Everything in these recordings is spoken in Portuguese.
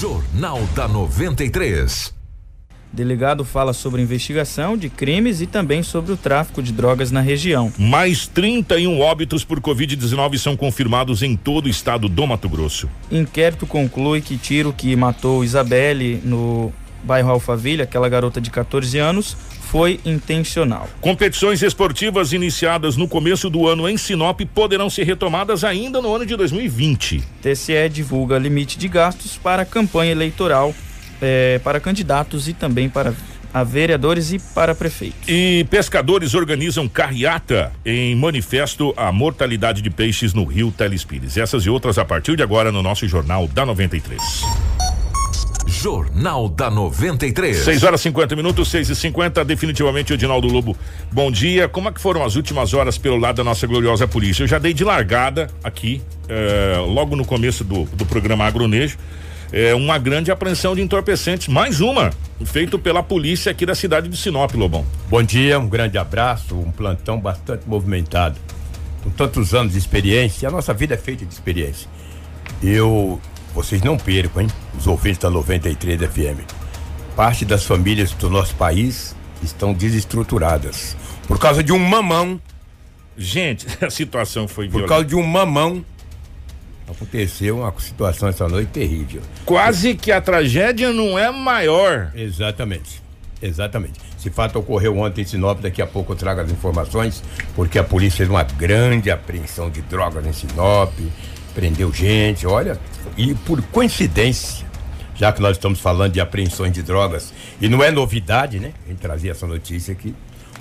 Jornal da 93. Delegado fala sobre investigação de crimes e também sobre o tráfico de drogas na região. Mais 31 óbitos por Covid-19 são confirmados em todo o estado do Mato Grosso. Inquérito conclui que tiro que matou Isabelle no bairro Alphaville, aquela garota de 14 anos, foi intencional. Competições esportivas iniciadas no começo do ano em Sinop poderão ser retomadas ainda no ano de 2020. TCE divulga limite de gastos para a campanha eleitoral eh, para candidatos e também para a vereadores e para prefeitos. E pescadores organizam carreata em manifesto à mortalidade de peixes no rio Telespires. Essas e outras a partir de agora no nosso Jornal da 93. Jornal da 93. 6 horas 50 minutos, 6 e 50 definitivamente o Edinaldo Lobo. Bom dia. Como é que foram as últimas horas pelo lado da nossa gloriosa polícia? Eu já dei de largada aqui, eh, logo no começo do, do programa Agronejo, eh, uma grande apreensão de entorpecentes, mais uma, feito pela polícia aqui da cidade de Sinop, Lobão. Bom dia, um grande abraço, um plantão bastante movimentado. Com tantos anos de experiência, a nossa vida é feita de experiência. Eu vocês não percam, hein? Os ouvintes da 93 FM. Parte das famílias do nosso país estão desestruturadas. Por causa de um mamão. Gente, a situação foi Por causa de um mamão. Aconteceu uma situação essa noite terrível. Quase que a tragédia não é maior. Exatamente. Exatamente. Esse fato ocorreu ontem em Sinop, daqui a pouco eu trago as informações, porque a polícia fez uma grande apreensão de drogas em Sinop, prendeu gente, olha, e por coincidência, já que nós estamos falando de apreensões de drogas, e não é novidade, né? A gente trazia essa notícia aqui.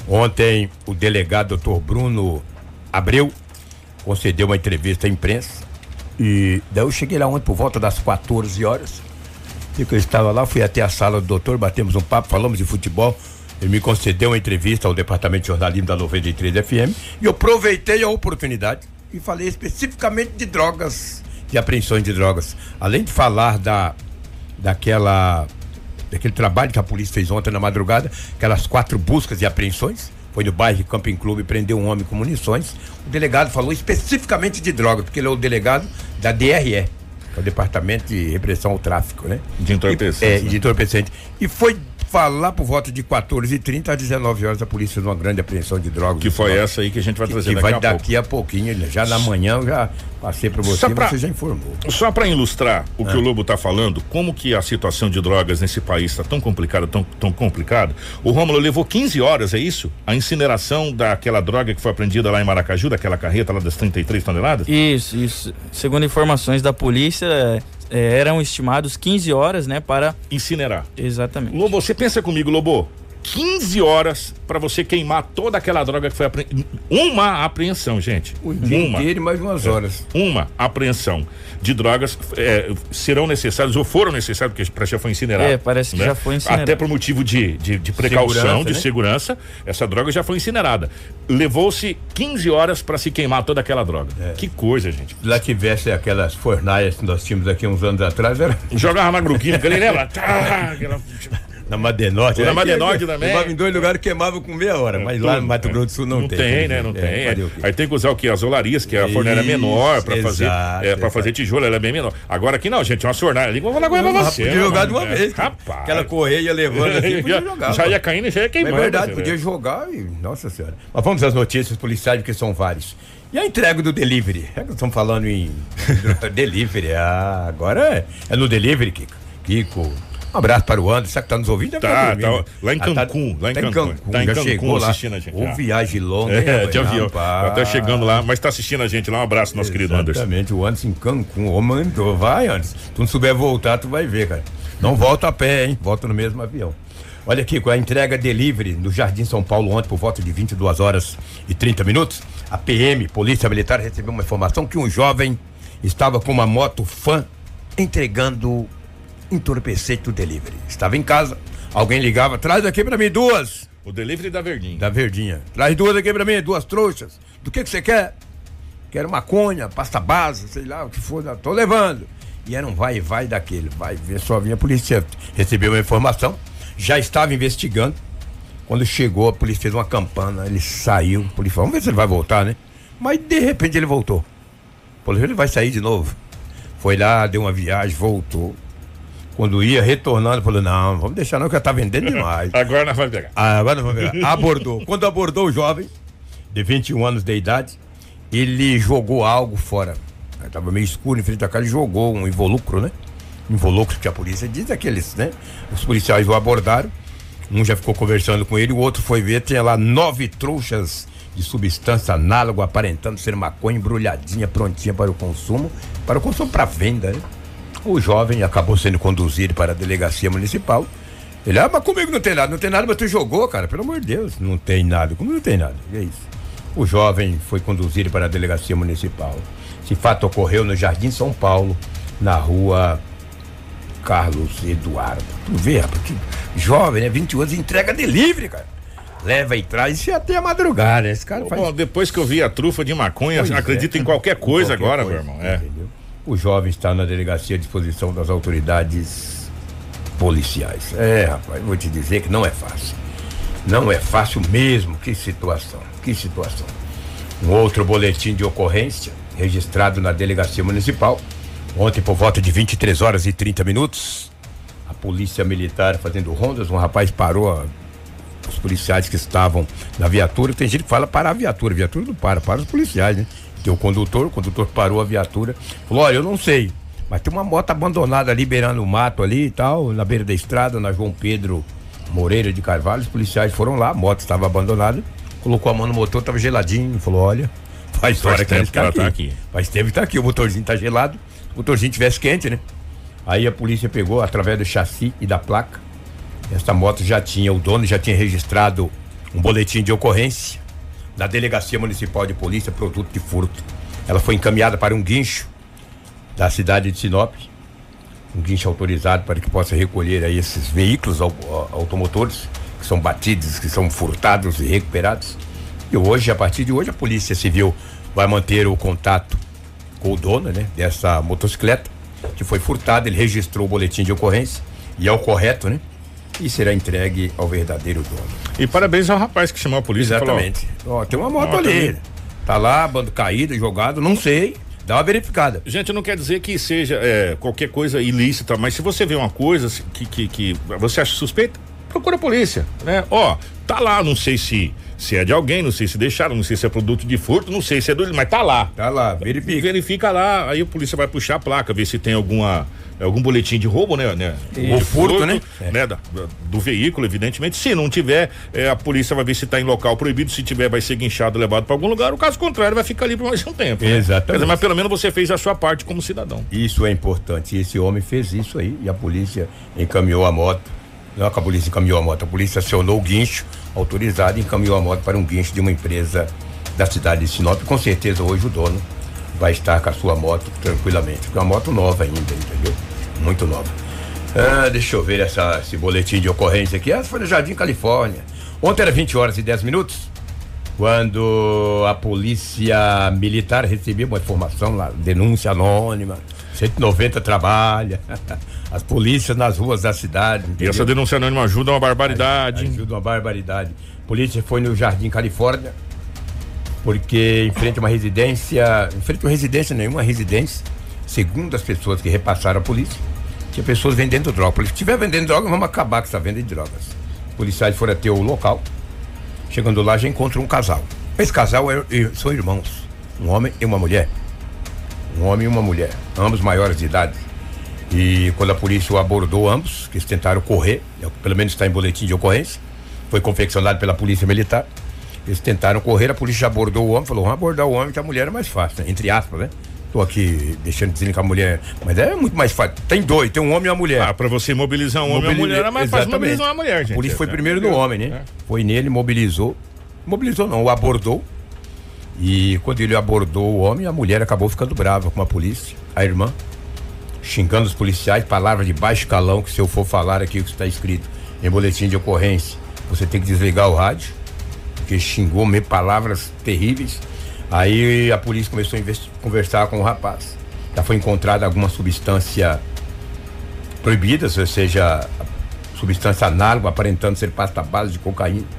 Ontem, o delegado doutor Bruno Abreu concedeu uma entrevista à imprensa. E daí eu cheguei lá ontem por volta das 14 horas. E que eu estava lá, fui até a sala do doutor, batemos um papo, falamos de futebol. Ele me concedeu uma entrevista ao departamento de jornalismo da 93 FM e eu aproveitei a oportunidade e falei especificamente de drogas, de apreensões de drogas. Além de falar da daquela daquele trabalho que a polícia fez ontem na madrugada, aquelas quatro buscas e apreensões, foi no bairro Camping Clube prendeu um homem com munições. O delegado falou especificamente de drogas, porque ele é o delegado da DRE, que é o Departamento de Repressão ao Tráfico, né? De entorpecente. É, de entorpecente. E foi falar por volta de 14h30 às 19 horas a polícia fez uma grande apreensão de drogas. Que foi essa aí que a gente vai trazer que, daqui vai a daqui pouco. a pouquinho, já na manhã eu já passei para você, pra- você já informou. Só para ilustrar o É. que o Lobo está falando, como que a situação de drogas nesse país está tão complicada, tão, tão complicada. O Rômulo levou 15 horas, é isso? A incineração daquela droga que foi apreendida lá em Maracaju, daquela carreta lá das 33 toneladas? Isso, isso. Segundo informações da polícia, eram estimados 15 horas, né, para incinerar. Exatamente. Lobo, você pensa comigo, Lobo? 15 horas para você queimar toda aquela droga que foi apreendida. Uma apreensão, gente. O dia uma. inteiro e mais umas horas. Uma apreensão de drogas é, serão necessários ou foram necessários, porque que já foi incinerado. É, parece que já foi incinerado. Até por motivo de, de, de precaução, Segurança, de né? segurança, essa droga já foi incinerada. Levou-se 15 horas para se queimar toda aquela droga. É. Que coisa, gente. Se lá tivesse aquelas fornalhas que nós tínhamos aqui uns anos atrás, era. Jogava na gruquinha, ele lembra? Tá, aquela- Na Madenorte. Na né? Madenorte também. Levava em dois lugares queimava com meia hora, mas lá no Mato Grosso do Sul não, não tem. tem, né? Não É, tem. quê? Aí tem que usar o que? As olarias, que a fornalha é menor Isso, fazer, é, exato. fazer tijolo, ela é bem menor. Agora aqui não, gente, uma fornalha ali, vou falar coisa pra você. Podia né, jogar de uma É, vez. Rapaz. Aquela correia ia levando assim, podia jogar. já ia caindo e já ia É queimando. verdade, você podia jogar e. Nossa Senhora. Mas vamos às notícias policiais, porque são vários. E a entrega do delivery? É que estamos falando em delivery. Ah, agora é, é no delivery, Kiko. Kiko. Um abraço para o Anderson, que está nos ouvindo. Tá, dormindo. tá lá em Ah, tá- Cancún, lá em tá Cancún. Tá em Cancún chegou lá. assistindo a gente, Ou viagem longa, É, rapaz? de avião. Tá chegando lá, mas tá assistindo a gente lá. Um abraço, nosso querido Anderson. Exatamente, o Anderson em Cancún. Ô, mandou, vai, Anderson. Tu não souber voltar, tu vai ver, cara. Não volta a pé, hein? Volta no mesmo avião. Olha aqui, com a entrega delivery no Jardim São Paulo ontem, por volta de 22 horas e 30 minutos, a PM, Polícia Militar, recebeu uma informação que um jovem estava com uma moto fã entregando entorpecente do delivery. Estava em casa, alguém ligava, traz aqui pra mim duas. O delivery da Verdinha. Da Verdinha. Traz duas aqui pra mim, duas trouxas. Do que que você quer? Quero maconha, pasta base, sei lá, o que for. né? Tô levando. E era um vai e vai daquele. Vai ver, só vinha a polícia. Recebeu uma informação, já estava investigando. Quando chegou, a polícia fez uma campana, ele saiu. A polícia falou, vamos ver se ele vai voltar, né? Mas de repente ele voltou. A polícia ele vai sair de novo. Foi lá, deu uma viagem, voltou. Quando ia retornando, falou: não, vamos deixar não, que já tá vendendo demais. Agora nós vamos pegar. Ah, agora nós vamos pegar. Abordou. Quando abordou o jovem, de 21 anos de idade, ele jogou algo fora. Estava meio escuro em frente à casa e jogou um involucro, né? Involucro que a polícia diz aqueles, né? Os policiais o abordaram. Um já ficou conversando com ele, o outro foi ver, tinha lá nove trouxas de substância análoga, aparentando ser maconha embrulhadinha, prontinha para o consumo, para o consumo para venda, né? O jovem acabou sendo conduzido para a delegacia municipal. Ele, ah, mas comigo não tem nada, não tem nada, mas tu jogou, cara, pelo amor de Deus, não tem nada, como não tem nada, e é isso. O jovem foi conduzido para a delegacia municipal. Esse fato ocorreu no Jardim São Paulo, na rua Carlos Eduardo. Tu vê, rapaz, que jovem, né? 21 anos, entrega delivery, cara. Leva e traz e até a madrugada. Esse cara faz. Bom, depois que eu vi a trufa de maconha, Pois acredito é. em qualquer coisa Qualquer agora, coisa, meu irmão. É. O jovem está na delegacia à disposição das autoridades policiais. É, rapaz, vou te dizer que não é fácil. Não é fácil mesmo. Que situação, que situação. Um outro boletim de ocorrência registrado na delegacia municipal. Ontem, por volta de 23 horas e 30 minutos, a polícia militar fazendo rondas, um rapaz parou a os policiais que estavam na viatura. Tem gente que fala parar a viatura. A viatura não para, para os policiais, né? Tem o condutor, o condutor parou a viatura. Falou: olha, eu não sei, mas tem uma moto abandonada ali, beirando o mato ali e tal, na beira da estrada, na João Pedro Moreira de Carvalho. Os policiais foram lá, a moto estava abandonada, colocou a mão no motor, estava geladinho. Falou: olha, faz hora que ela tempo que está ela aqui. tá aqui. Faz tempo que tá aqui, o motorzinho tá gelado. O motorzinho tivesse quente, né? Aí a polícia pegou através do chassi e da placa. Essa moto já tinha, o dono já tinha registrado um boletim de ocorrência na Delegacia Municipal de Polícia, produto de furto. Ela foi encaminhada para um guincho da cidade de Sinop, um guincho autorizado para que possa recolher aí esses veículos au- au- automotores que são batidos, que são furtados e recuperados. E hoje, a partir de hoje, a Polícia Civil vai manter o contato com o dono, né, dessa motocicleta que foi furtada. Ele registrou o boletim de ocorrência e é o correto, né? E será entregue ao verdadeiro dono. E parabéns ao rapaz que chamou a polícia e falou, Exatamente. Ó, tem uma moto Moto ali. ali. Tá lá, bando caído, jogado, não sei. Dá uma verificada. Gente, não quer dizer que seja é, qualquer coisa ilícita, mas se você vê uma coisa que, que, que você acha suspeita, procura a polícia, né? Ó, tá lá, não sei se, se é de alguém, não sei se deixaram, não sei se é produto de furto, não sei se é do, mas tá lá. Tá lá, verifica. Verifica lá, aí a polícia vai puxar a placa, ver se tem alguma algum boletim de roubo, né? né Ou de furto, né? É. né, da- do veículo, evidentemente. Se não tiver, é, a polícia vai ver se está em local proibido. Se tiver, vai ser guinchado, levado para algum lugar. O caso contrário, vai ficar ali por mais um tempo. né? Exatamente. Dizer, mas pelo menos você fez a sua parte como cidadão. Isso é importante. Esse homem fez isso aí e a polícia encaminhou a moto. Não que a polícia encaminhou a moto, a polícia acionou o guincho autorizado e encaminhou a moto para um guincho de uma empresa da cidade de Sinop. Com certeza hoje o dono vai estar com a sua moto tranquilamente. Porque é uma moto nova ainda, entendeu? Muito nova. Ah, deixa eu ver essa, esse boletim de ocorrência aqui. Essa foi no Jardim Califórnia. Ontem era 20 horas e 10 minutos. Quando a polícia militar recebeu uma informação lá, denúncia anônima, 190 trabalha, as polícias nas ruas da cidade. E entendeu? essa denúncia anônima ajuda uma barbaridade. Ajuda uma barbaridade. A polícia foi no Jardim Califórnia, porque em frente a uma residência, em frente a uma residência, nenhuma residência, segundo as pessoas que repassaram a polícia, tinha pessoas vendendo droga. Se estiver vendendo droga, vamos acabar com essa venda de drogas. Os policiais foram até o local, chegando lá já encontram um casal. Esse casal é- são irmãos, um homem e uma mulher. Um homem e uma mulher, ambos maiores de idade. E quando a polícia o abordou ambos, que eles tentaram correr, é que pelo menos está em boletim de ocorrência, foi confeccionado pela polícia militar. Eles tentaram correr, a polícia abordou o homem, falou, vamos abordar o homem que a mulher é mais fácil, né? entre aspas, né? Tô aqui deixando dizendo que a mulher, mas é muito mais fácil. Tem dois, tem um homem e uma mulher. Ah, pra você mobilizar um homem e uma Mobili- mulher, é mais fácil Exatamente. mobilizar uma mulher, gente. A polícia foi É, primeiro no homem, né? é. Foi nele, mobilizou. Mobilizou não, o abordou. E quando ele abordou o homem, a mulher acabou ficando brava com a polícia, a irmã, xingando os policiais, palavras de baixo calão, que se eu for falar aqui o que está escrito em boletim de ocorrência, você tem que desligar o rádio, porque xingou me palavras terríveis. Aí a polícia começou a conversar com o rapaz. Já foi encontrada alguma substância proibida, ou seja, substância análoga aparentando ser pasta base de cocaína.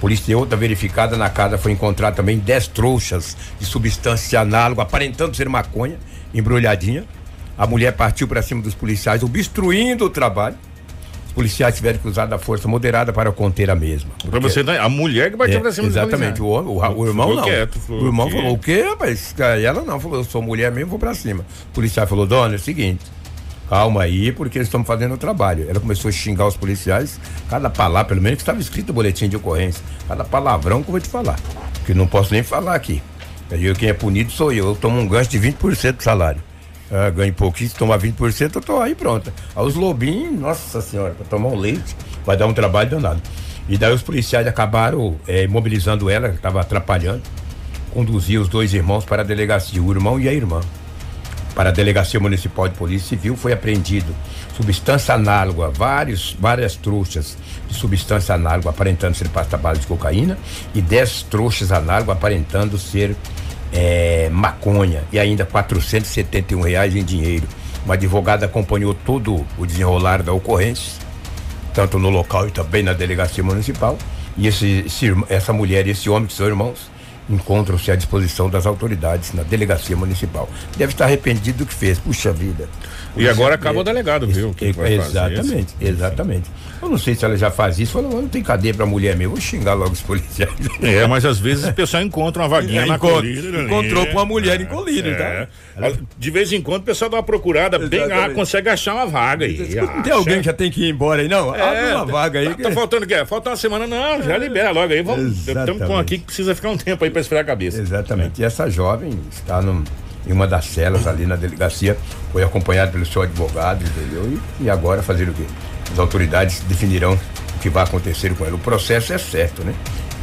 Polícia deu outra verificada na casa foi encontrar também 10 trouxas de substância análoga aparentando ser maconha, embrulhadinha. A mulher partiu para cima dos policiais, obstruindo o trabalho. Os policiais tiveram que usar da força moderada para conter a mesma. Pra você, a mulher que partiu É, pra cima dos exatamente, o, policiais. homem, o, o irmão não. quieto, o irmão que- falou, o quê, rapaz? Ela não, falou, eu sou mulher mesmo, vou pra cima. O policial falou, dona, é o seguinte, calma aí, porque eles estão fazendo o trabalho. Ela começou a xingar os policiais, cada palavra, pelo menos que estava escrito no boletim de ocorrência, cada palavrão que eu vou te falar, que não posso nem falar aqui. Eu, quem é punido sou eu, eu tomo um gancho de 20% do salário. Ah, ganho pouquinho, se tomar 20%, eu tô aí pronta. Aí os lobinhos, nossa senhora, pra tomar um leite, vai dar um trabalho danado. E daí os policiais acabaram eh, imobilizando ela, que estava atrapalhando, conduzir os dois irmãos para a delegacia, o irmão e a irmã. Para a Delegacia Municipal de Polícia Civil foi apreendido substância análoga, vários, várias trouxas de substância análoga aparentando ser pasta base de cocaína e 10 trouxas análogas aparentando ser eh, maconha e ainda 471 reais em dinheiro. Uma advogada acompanhou todo o desenrolar da ocorrência tanto no local e também na delegacia municipal. E esse, esse essa mulher e esse homem, que são irmãos, encontram-se à disposição das autoridades na delegacia municipal. Deve estar arrependido do que fez. Puxa vida. E agora acaba o delegado, viu? O que que vai fazer? exatamente, exatamente. Eu não sei se ela já faz isso. Fala, não tem cadeia pra mulher mesmo. Vou xingar logo os policiais. É, mas às vezes o pessoal encontra uma vaguinha na Encontra- colina. ali. encontrou com uma mulher em colina, É. tá? De vez em quando o pessoal dá uma procurada bem, ah, Exatamente. consegue achar uma vaga aí. Não tem alguém que já tem que ir embora aí, não? Abre É, uma vaga aí. Tá, que- tá faltando o quê? Falta uma semana, não, já libera logo aí. Vamos. Estamos com Exatamente. aqui que precisa ficar um tempo aí pra esfriar a cabeça. Exatamente. E essa jovem está num- em uma das celas ali na delegacia, foi acompanhada pelo seu advogado, entendeu? E, e agora fazer o quê? As autoridades definirão o que vai acontecer com ela. O processo é certo, né?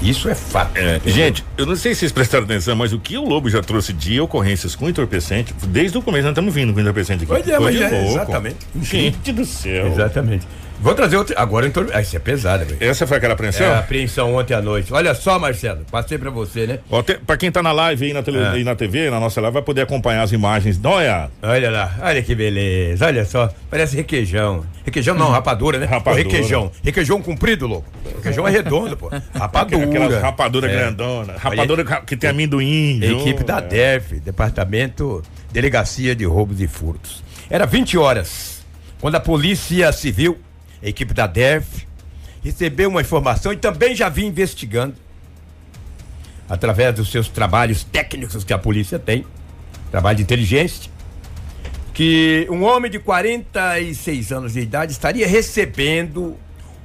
Isso é fato. É, gente, eu não sei se vocês prestaram atenção, mas o que o Lobo já trouxe de ocorrências com entorpecente, desde o começo nós estamos vindo com entorpecente aqui. Pois é, mas é, exatamente. Gente do céu. Exatamente. Vou trazer outra. Agora então. Ah, isso é pesado, velho. Essa foi aquela apreensão? É a apreensão ontem à noite. Olha só, Marcelo, passei pra você, né? Ó, te- pra quem tá na live aí na, tele, É. aí na TV, na nossa live, vai poder acompanhar as imagens. Olha, Olha lá, olha que beleza, olha só, parece requeijão. Requeijão não, rapadura, né? Rapadura. Pô, requeijão. Requeijão comprido, louco. Requeijão é redondo, pô. Rapadura. aquelas rapadura É. grandona. Rapadura que tem amendoim. Equipe da DEF, Departamento Delegacia de Roubos e Furtos. Era 20 horas, quando a Polícia Civil, a equipe da DEF, recebeu uma informação e também já vinha investigando, através dos seus trabalhos técnicos que a polícia tem, trabalho de inteligência, que um homem de 46 anos de idade estaria recebendo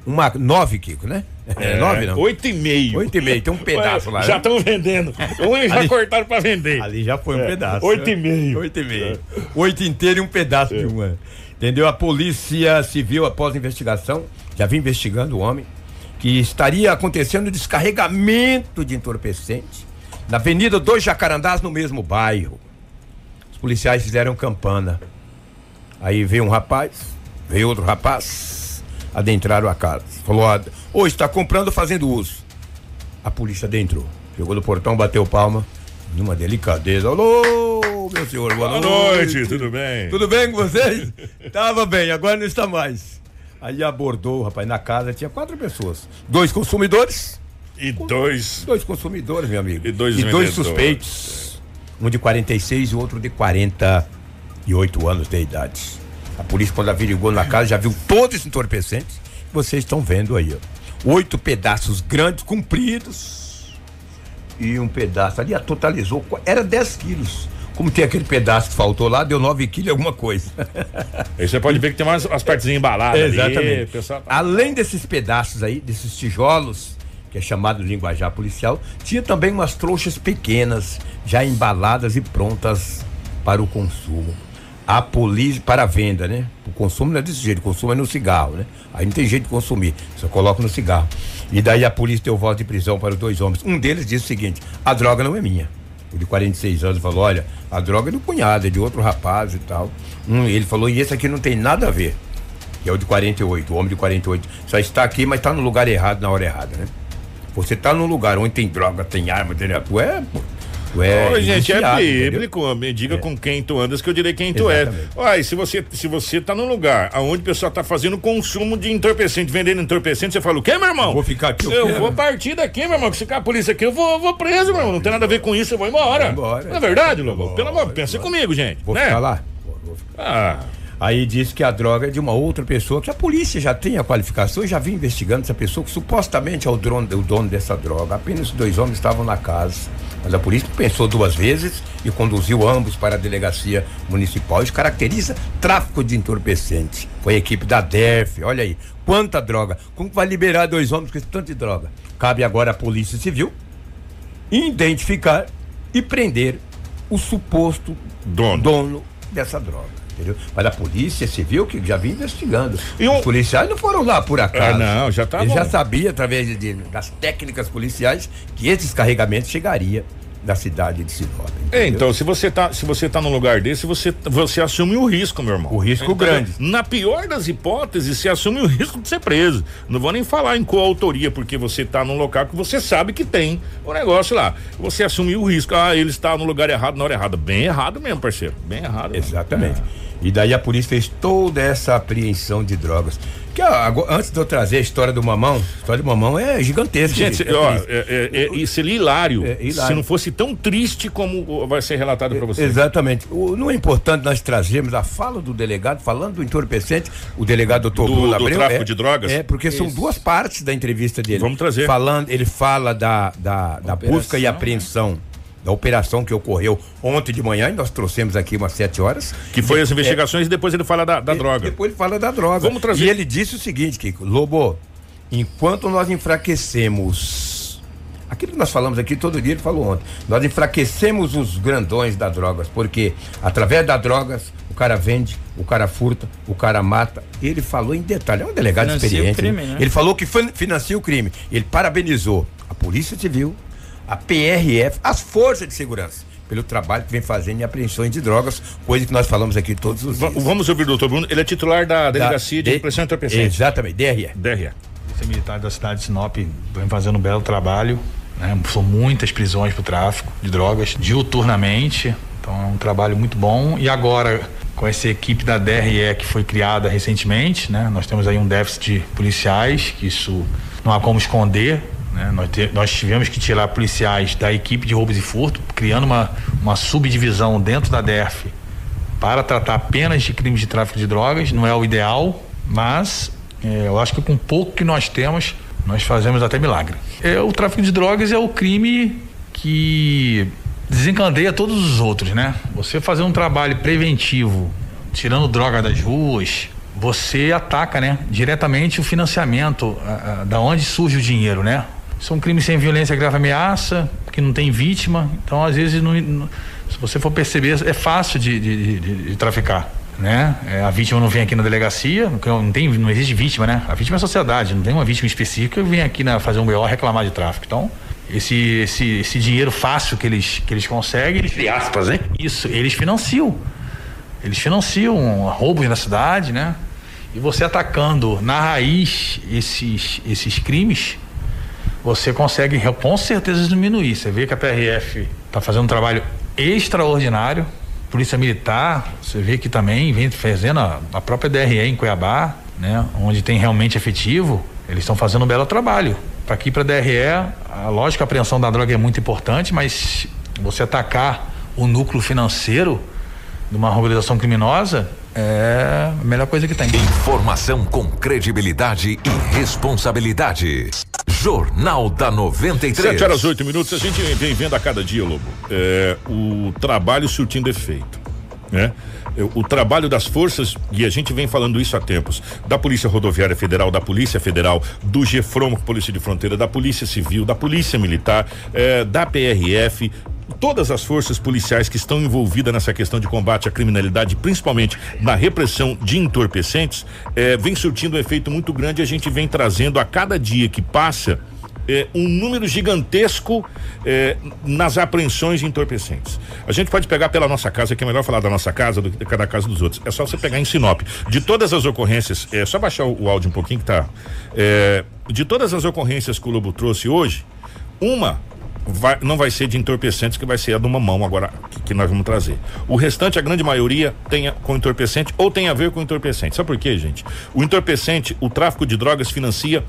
uma nove, Kiko, né? É, nove, não? Oito e meio. Oito e meio, tem um pedaço lá. Já né? estão vendendo. Um já Ali- cortaram pra vender. Ali já foi um É, pedaço. oito e meio. Oito e meio. Oito inteiro e um pedaço de uma. Entendeu? A Polícia Civil, após a investigação, já vinha investigando o homem, que estaria acontecendo descarregamento de entorpecente na Avenida dos Jacarandás, no mesmo bairro. Os policiais fizeram campana. Aí veio um rapaz, veio outro rapaz, adentraram a casa. Falou: "Ah, Ô, está comprando fazendo uso? A polícia adentrou. Chegou no portão, bateu palma. Numa delicadeza. Alô, meu senhor, boa, Boa noite, tudo bem? Tudo bem com vocês? Tava bem, agora não está mais. Aí abordou, rapaz, na casa tinha quatro pessoas. Dois consumidores. E dois. Dois consumidores, meu amigo. E dois dois vendedores. suspeitos. Um de 46 e outro de 48 anos de idade. A polícia, quando averigou na casa, já viu todos os entorpecentes vocês estão vendo aí, ó. Oito pedaços grandes, compridos. E um pedaço ali, a totalizou. Era 10 quilos. Como tem aquele pedaço que faltou lá, deu 9 quilos e alguma coisa. Aí você pode ver que tem umas, umas partezinhas embaladas ali. Exatamente. pessoal tá- Além desses pedaços aí, desses tijolos, que é chamado de linguajar policial, tinha também umas trouxas pequenas, já embaladas e prontas para o consumo. A polícia, para a venda, né? O consumo não é desse jeito, o consumo é no cigarro, né? Aí não tem jeito de consumir, só coloca no cigarro. E daí a polícia deu voz de prisão para os dois homens. Um deles disse o seguinte: a droga não é minha. De 46 anos falou: olha, a droga é do cunhado, é de outro rapaz e tal. Um, ele falou: e esse aqui não tem nada a ver que é o de 48, o homem de 48, só está aqui, mas está no lugar errado na hora errada, né? Você está num lugar onde tem droga, tem arma, tem tu é, pô, tu é Ô, gente, é viciado, entendeu? bíblico. Me diga com quem tu andas que eu direi quem tu Exatamente. é. Olha, se você, se você tá num lugar onde o pessoal tá fazendo consumo de entorpecente, vendendo entorpecente, você fala, o quê, meu irmão? Vou ficar aqui, Eu quê, vou partir daqui, meu irmão. Se ficar a polícia aqui, eu vou, eu vou preso, meu irmão. Não tem nada a ver com isso, eu vou embora. Vou embora. Não é verdade, Lobo? Pelo amor, pensa comigo, gente. Vou né? ficar lá? Vou, vou ficar. Ah. Aí disse que a droga é de uma outra pessoa, que a polícia já tem a qualificação, já vinha investigando essa pessoa, que supostamente é o dono, o dono dessa droga. Apenas dois homens estavam na casa. Mas a polícia pensou duas vezes e conduziu ambos para a delegacia municipal. Isso caracteriza tráfico de entorpecente. Foi a equipe da DEF, olha aí, quanta droga. Como vai liberar dois homens com esse tanto de droga? Cabe agora à Polícia Civil identificar e prender o suposto Dono. dono dessa droga. Entendeu? Mas a polícia civil que já vinha investigando. E um- Os policiais não foram lá por acaso. Ah, não, já estavam- Ele já sabia, através de- das técnicas policiais, que esses carregamentos chegariam na cidade de Sinop. É, então, se você tá, se você tá num lugar desse, você, você assume o risco, meu irmão. O risco Entendeu? grande. Na pior das hipóteses, você assume o risco de ser preso. Não vou nem falar em coautoria, porque você tá num local que você sabe que tem o negócio lá. Você assume o risco. Ah, ele está no lugar errado, na hora errada. Bem errado mesmo, parceiro. Bem errado. mesmo. E daí a polícia fez toda essa apreensão de drogas. Que ó, agora, antes de eu trazer a história do mamão, a história do mamão é gigantesca. Gente, é ó, é, é, é, isso seria hilário, É, hilário. se não fosse tão triste como vai ser relatado para você. Exatamente. O- não é importante nós trazermos a fala do delegado, falando do entorpecente, o delegado doutor Do- Bruno do Abreu. tráfico é, de drogas? É, porque são duas partes da entrevista dele. Vamos trazer. Falando, ele fala da, da, da busca e apreensão. Da operação que ocorreu ontem de manhã, e nós trouxemos aqui umas sete horas. Que foi as investigações e depois ele fala da, da E- droga. Depois ele fala da droga. Vamos trazer. E ele disse o seguinte, Kiko, Lobo, enquanto nós enfraquecemos. Aquilo que nós falamos aqui todo dia, ele falou ontem. Nós enfraquecemos os grandões da drogas, porque através das drogas o cara vende, o cara furta, o cara mata. Ele falou em detalhe, é um delegado Financia experiente. crime, né? né? Ele falou que fin- financia o crime. Ele parabenizou a Polícia Civil, a PRF, as forças de segurança, pelo trabalho que vem fazendo em apreensões de drogas, coisa que nós falamos aqui todos os dias. Vamos ouvir o doutor Bruno. Ele é titular da delegacia de Da- repressão entorpecente. Exatamente, DRE. DRE. Polícia Militar da cidade de Sinop vem fazendo um belo trabalho. Né? São muitas prisões por tráfico de drogas, diuturnamente. Então é um trabalho muito bom. E agora, com essa equipe da DRE que foi criada recentemente, né? nós temos aí um déficit de policiais, que isso não há como esconder. Né? Nós, te- nós tivemos que tirar policiais da equipe de roubos e furto, criando uma, uma subdivisão dentro da DERF para tratar apenas de crimes de tráfico de drogas. Não é o ideal, mas é, eu acho que com pouco que nós temos, nós fazemos até milagre. É, o tráfico de drogas é o crime que desencandeia todos os outros, né? Você fazer um trabalho preventivo, tirando droga das ruas, você ataca, né? Diretamente o financiamento, a- a- da onde surge o dinheiro, né? São crimes sem violência, grave ameaça, que não tem vítima. Então, às vezes, não- não- se você for perceber, é fácil de, de- de- de traficar. Né? É, a vítima não vem aqui na delegacia, não, tem, não existe vítima, né? A vítima é a sociedade, não tem uma vítima específica que vem aqui na, fazer um BO reclamar de tráfico. Então, esse, esse, esse dinheiro fácil que eles, que eles conseguem, Entre aspas, né? isso, eles financiam. Eles financiam roubos na cidade, né? E você atacando na raiz esses, esses crimes, você consegue com certeza diminuir. Você vê que a PRF está fazendo um trabalho extraordinário. Polícia Militar, você vê que também vem fazendo a, a própria DRE em Cuiabá, né? Onde tem realmente efetivo, eles estão fazendo um belo trabalho. Para aqui para a DRE, a lógica a apreensão da droga é muito importante, mas você atacar o núcleo financeiro de uma organização criminosa é a melhor coisa que tem. Informação com credibilidade e responsabilidade. Jornal da 93. 7 horas 8 minutos, a gente vem vendo a cada dia, Lobo, é, o trabalho surtindo efeito. Né? É, O trabalho das forças, e a gente vem falando isso há tempos, da Polícia Rodoviária Federal, da Polícia Federal, do GEFROM, Polícia de Fronteira, da Polícia Civil, da Polícia Militar, é, da PRF, todas as forças policiais que estão envolvidas nessa questão de combate à criminalidade, principalmente na repressão de entorpecentes, é, vem surtindo um efeito muito grande a gente vem trazendo a cada dia que passa é, um número gigantesco é, nas apreensões de entorpecentes. A gente pode pegar pela nossa casa, que é melhor falar da nossa casa do que da casa dos outros. É só você pegar em Sinop. De todas as ocorrências, é só baixar o, o áudio um pouquinho que tá. de todas as ocorrências que o Lobo trouxe hoje, uma vai- não vai ser de entorpecentes, que vai ser a do mamão agora que, que nós vamos trazer. O restante, a grande maioria, tem com entorpecente ou tem a ver com entorpecente. Sabe por quê, gente? O entorpecente, o tráfico de drogas financia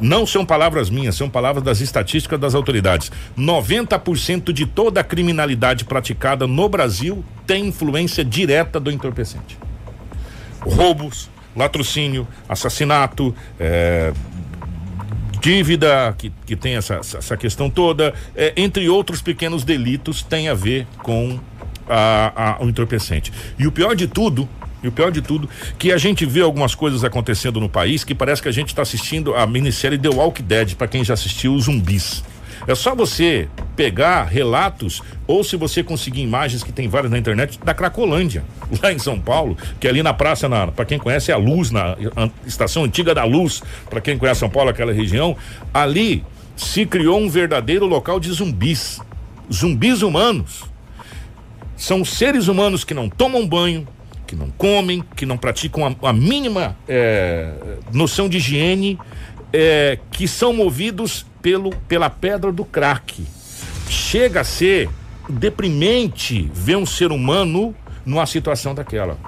Não são palavras minhas, são palavras das estatísticas das autoridades. 90% de toda a criminalidade praticada no Brasil tem influência direta do entorpecente. Roubos, latrocínio, assassinato, é, dívida que, que tem essa, essa questão toda, é, entre outros pequenos delitos, tem a ver com a, a, o entorpecente. E o pior de tudo, e o pior de tudo, que a gente vê algumas coisas acontecendo no país que parece que a gente está assistindo a minissérie The Walking Dead, para quem já assistiu, os zumbis. É só você pegar relatos ou se você conseguir imagens que tem várias na internet da Cracolândia, lá em São Paulo, que é ali na praça, na, para quem conhece é a Luz, na a estação antiga da Luz, para quem conhece São Paulo, aquela região, ali se criou um verdadeiro local de zumbis, zumbis humanos. São seres humanos que não tomam banho, que não comem, que não praticam a, a mínima é, noção de higiene, é, que são movidos pelo, pela pedra do crack. Chega a ser deprimente ver um ser humano numa situação daquela.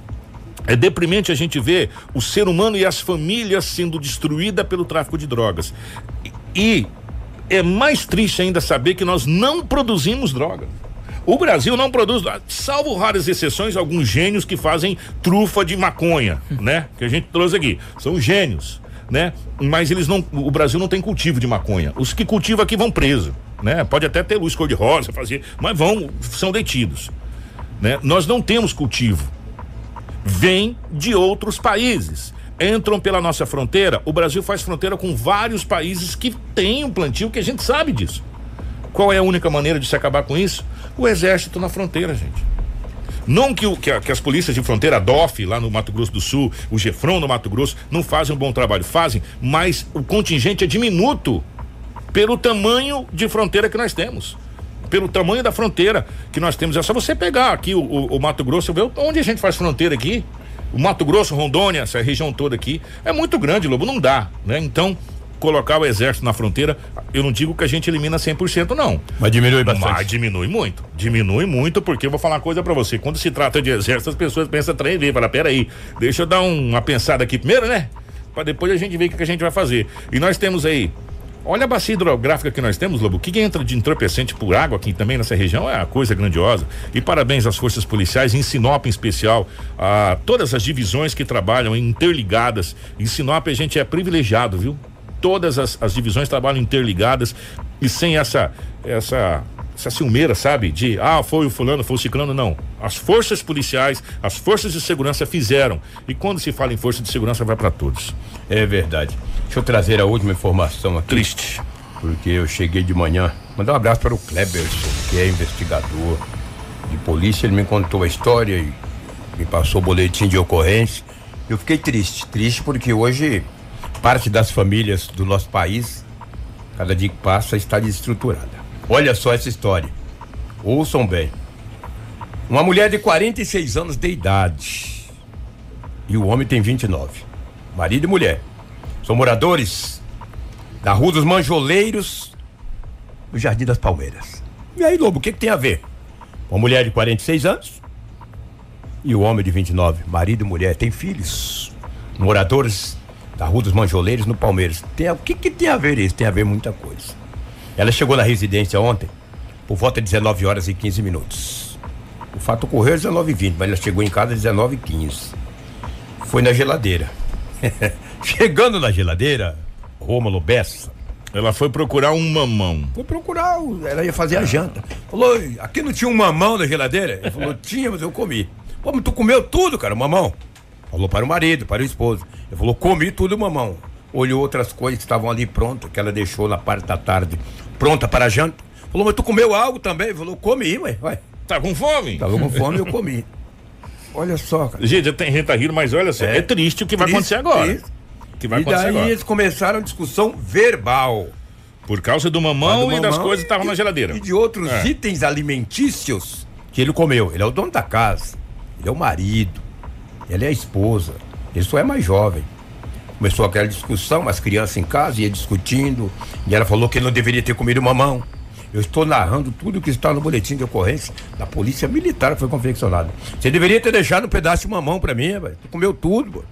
É deprimente a gente ver o ser humano e as famílias sendo destruídas pelo tráfico de drogas. E, é mais triste ainda saber que nós não produzimos drogas. O Brasil não produz, salvo raras exceções, alguns gênios que fazem trufa de maconha, né? Que a gente trouxe aqui. São gênios né? Mas eles não, o Brasil não tem cultivo de maconha. Os que cultivam aqui vão presos, né? Pode até ter luz cor de rosa, fazer, mas vão, são detidos, né? Nós não temos cultivo. Vem de outros países. Entram pela nossa fronteira. O Brasil faz fronteira com vários países que têm um plantio que a gente sabe disso. Qual é a única maneira de se acabar com isso? O exército na fronteira, gente. Não que, o, que, a, que, as polícias de fronteira, a DOF, lá no Mato Grosso do Sul, o Gefron no Mato Grosso, não fazem um bom trabalho. Fazem, mas o contingente é diminuto pelo tamanho de fronteira que nós temos. Pelo tamanho da fronteira que nós temos. É só você pegar aqui o, o, o Mato Grosso, ver onde a gente faz fronteira aqui. O Mato Grosso, Rondônia, essa região toda aqui, é muito grande, Lobo, não dá, né? Então, colocar o exército na fronteira, eu não digo que a gente elimina 100% não. Mas diminui bastante. Mas diminui muito. Diminui muito porque eu vou falar uma coisa para você, quando se trata de exército, as pessoas pensam três vezes, fala, pera aí, deixa eu dar uma pensada aqui primeiro, né? Para depois a gente ver o que, que a gente vai fazer. E nós temos aí Olha a bacia hidrográfica que nós temos, Lobo. O que, entra de entorpecente por água aqui também nessa região é uma coisa grandiosa. E parabéns às forças policiais, em Sinop em especial, a todas as divisões que trabalham interligadas. Em Sinop a gente é privilegiado, viu? Todas as, as divisões trabalham interligadas e sem essa essa essa ciumeira, sabe? De ah, foi o fulano, foi o ciclano, não. As forças policiais, as forças de segurança fizeram. E quando se fala em força de segurança, vai para todos. É verdade. Deixa eu trazer a última informação aqui. Triste. Porque eu cheguei de manhã. Mandar um abraço para o Kleberson, que é investigador de polícia. Ele me contou a história e me passou o boletim de ocorrência. Eu fiquei triste. Triste porque hoje parte das famílias do nosso país, cada dia que passa, está desestruturada. Olha só essa história. Ouçam bem. Uma mulher de 46 anos de idade e o homem tem 29. Marido e mulher. São moradores da Rua dos Manjoleiros, no Jardim das Palmeiras. E aí, Lobo, o que, que tem a ver? Uma mulher de 46 anos e o homem de 29. Marido e mulher têm filhos. Moradores da Rua dos Manjoleiros, no Palmeiras. Tem, o que, que tem a ver isso? Tem a ver muita coisa. Ela chegou na residência ontem, por volta de 19 horas e 15 minutos. O fato ocorreu às 19h20, mas ela chegou em casa às 19h15. Foi na geladeira. Chegando na geladeira, Rômulo Bessa. Ela foi procurar um mamão. Foi procurar, ela ia fazer a janta. Falou, aqui não tinha um mamão na geladeira? Ele falou, tinha, mas eu comi. Pô, mas tu comeu tudo, cara, mamão? Falou para o marido, para o esposo. Ele falou: comi tudo, mamão. Olhou outras coisas que estavam ali prontas, que ela deixou na parte da tarde, pronta para a janta. Falou: mas tu comeu algo também? Ele falou: comi, ué. ué. Tá com fome? Tava com fome, eu comi. Olha só, cara. Gente, tem gente tá rindo, mas olha só, é, é triste o que vai acontecer agora. Triste. Que vai e acontecer daí agora. eles começaram a discussão verbal. Por causa do mamão, do mamão e das coisas que estavam na geladeira. E de outros é. itens alimentícios que ele comeu. Ele é o dono da casa. Ele é o marido. Ela é a esposa. Ele só é mais jovem. Começou aquela discussão, as crianças em casa ia discutindo, e ela falou que ele não deveria ter comido mamão. Eu estou narrando tudo que está no boletim de ocorrência da Polícia Militar que foi confeccionado. Você deveria ter deixado um pedaço de mamão para mim, velho. Tu comeu tudo, pô.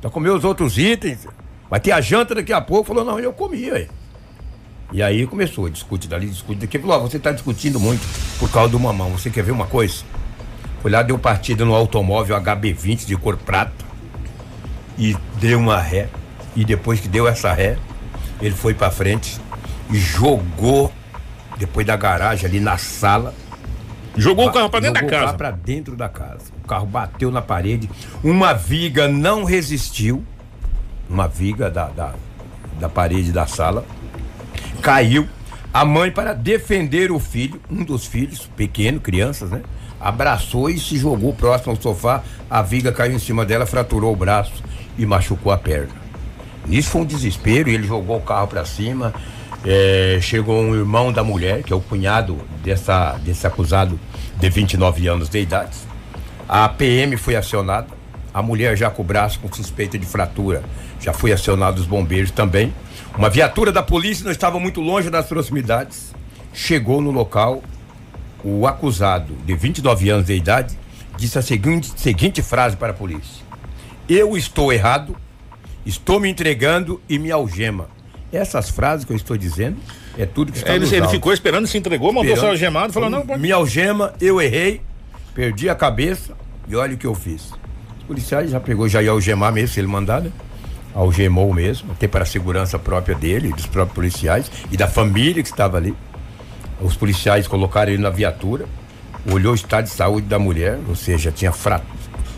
Tu comeu os outros itens. Vai ter a janta daqui a pouco. Falou, não, eu comi, aí. E aí começou, discute dali, discute daqui. Falou, ó, você tá discutindo muito por causa do mamão. Você quer ver uma coisa? Foi lá, deu partida no automóvel HB20 de cor prata. E deu uma ré. E depois que deu essa ré, ele foi pra frente e jogou depois da garagem ali na sala. Jogou o carro pra dentro da Jogou o casa. carro pra dentro da casa. O carro bateu na parede. Uma viga não resistiu. Uma viga da, da, da parede da sala. Caiu. A mãe, para defender o filho, um dos filhos, pequeno, crianças, né? Abraçou e se jogou próximo ao sofá. A viga caiu em cima dela, fraturou o braço e machucou a perna. Isso foi um desespero ele jogou o carro para cima. É, chegou um irmão da mulher, que é o cunhado dessa, desse acusado de 29 anos de idade. A PM foi acionada. A mulher já com o braço com suspeita de fratura. Já foi acionado os bombeiros também. Uma viatura da polícia não estava muito longe das proximidades. Chegou no local. O acusado, de 29 anos de idade, disse a seguinte, seguinte frase para a polícia: Eu estou errado, estou me entregando e me algema. Essas frases que eu estou dizendo é tudo que está Ele, nos ele ficou esperando, se entregou, Esperando. seu algemado e falou: não, pode. Me algema, eu errei, perdi a cabeça e olha o que eu fiz. Os policiais já pegou, já ia algemar mesmo, se ele mandar, né? Algemou mesmo, até para a segurança própria dele, dos próprios policiais e da família que estava ali. Os policiais colocaram ele na viatura, olhou o estado de saúde da mulher, ou seja, tinha fra-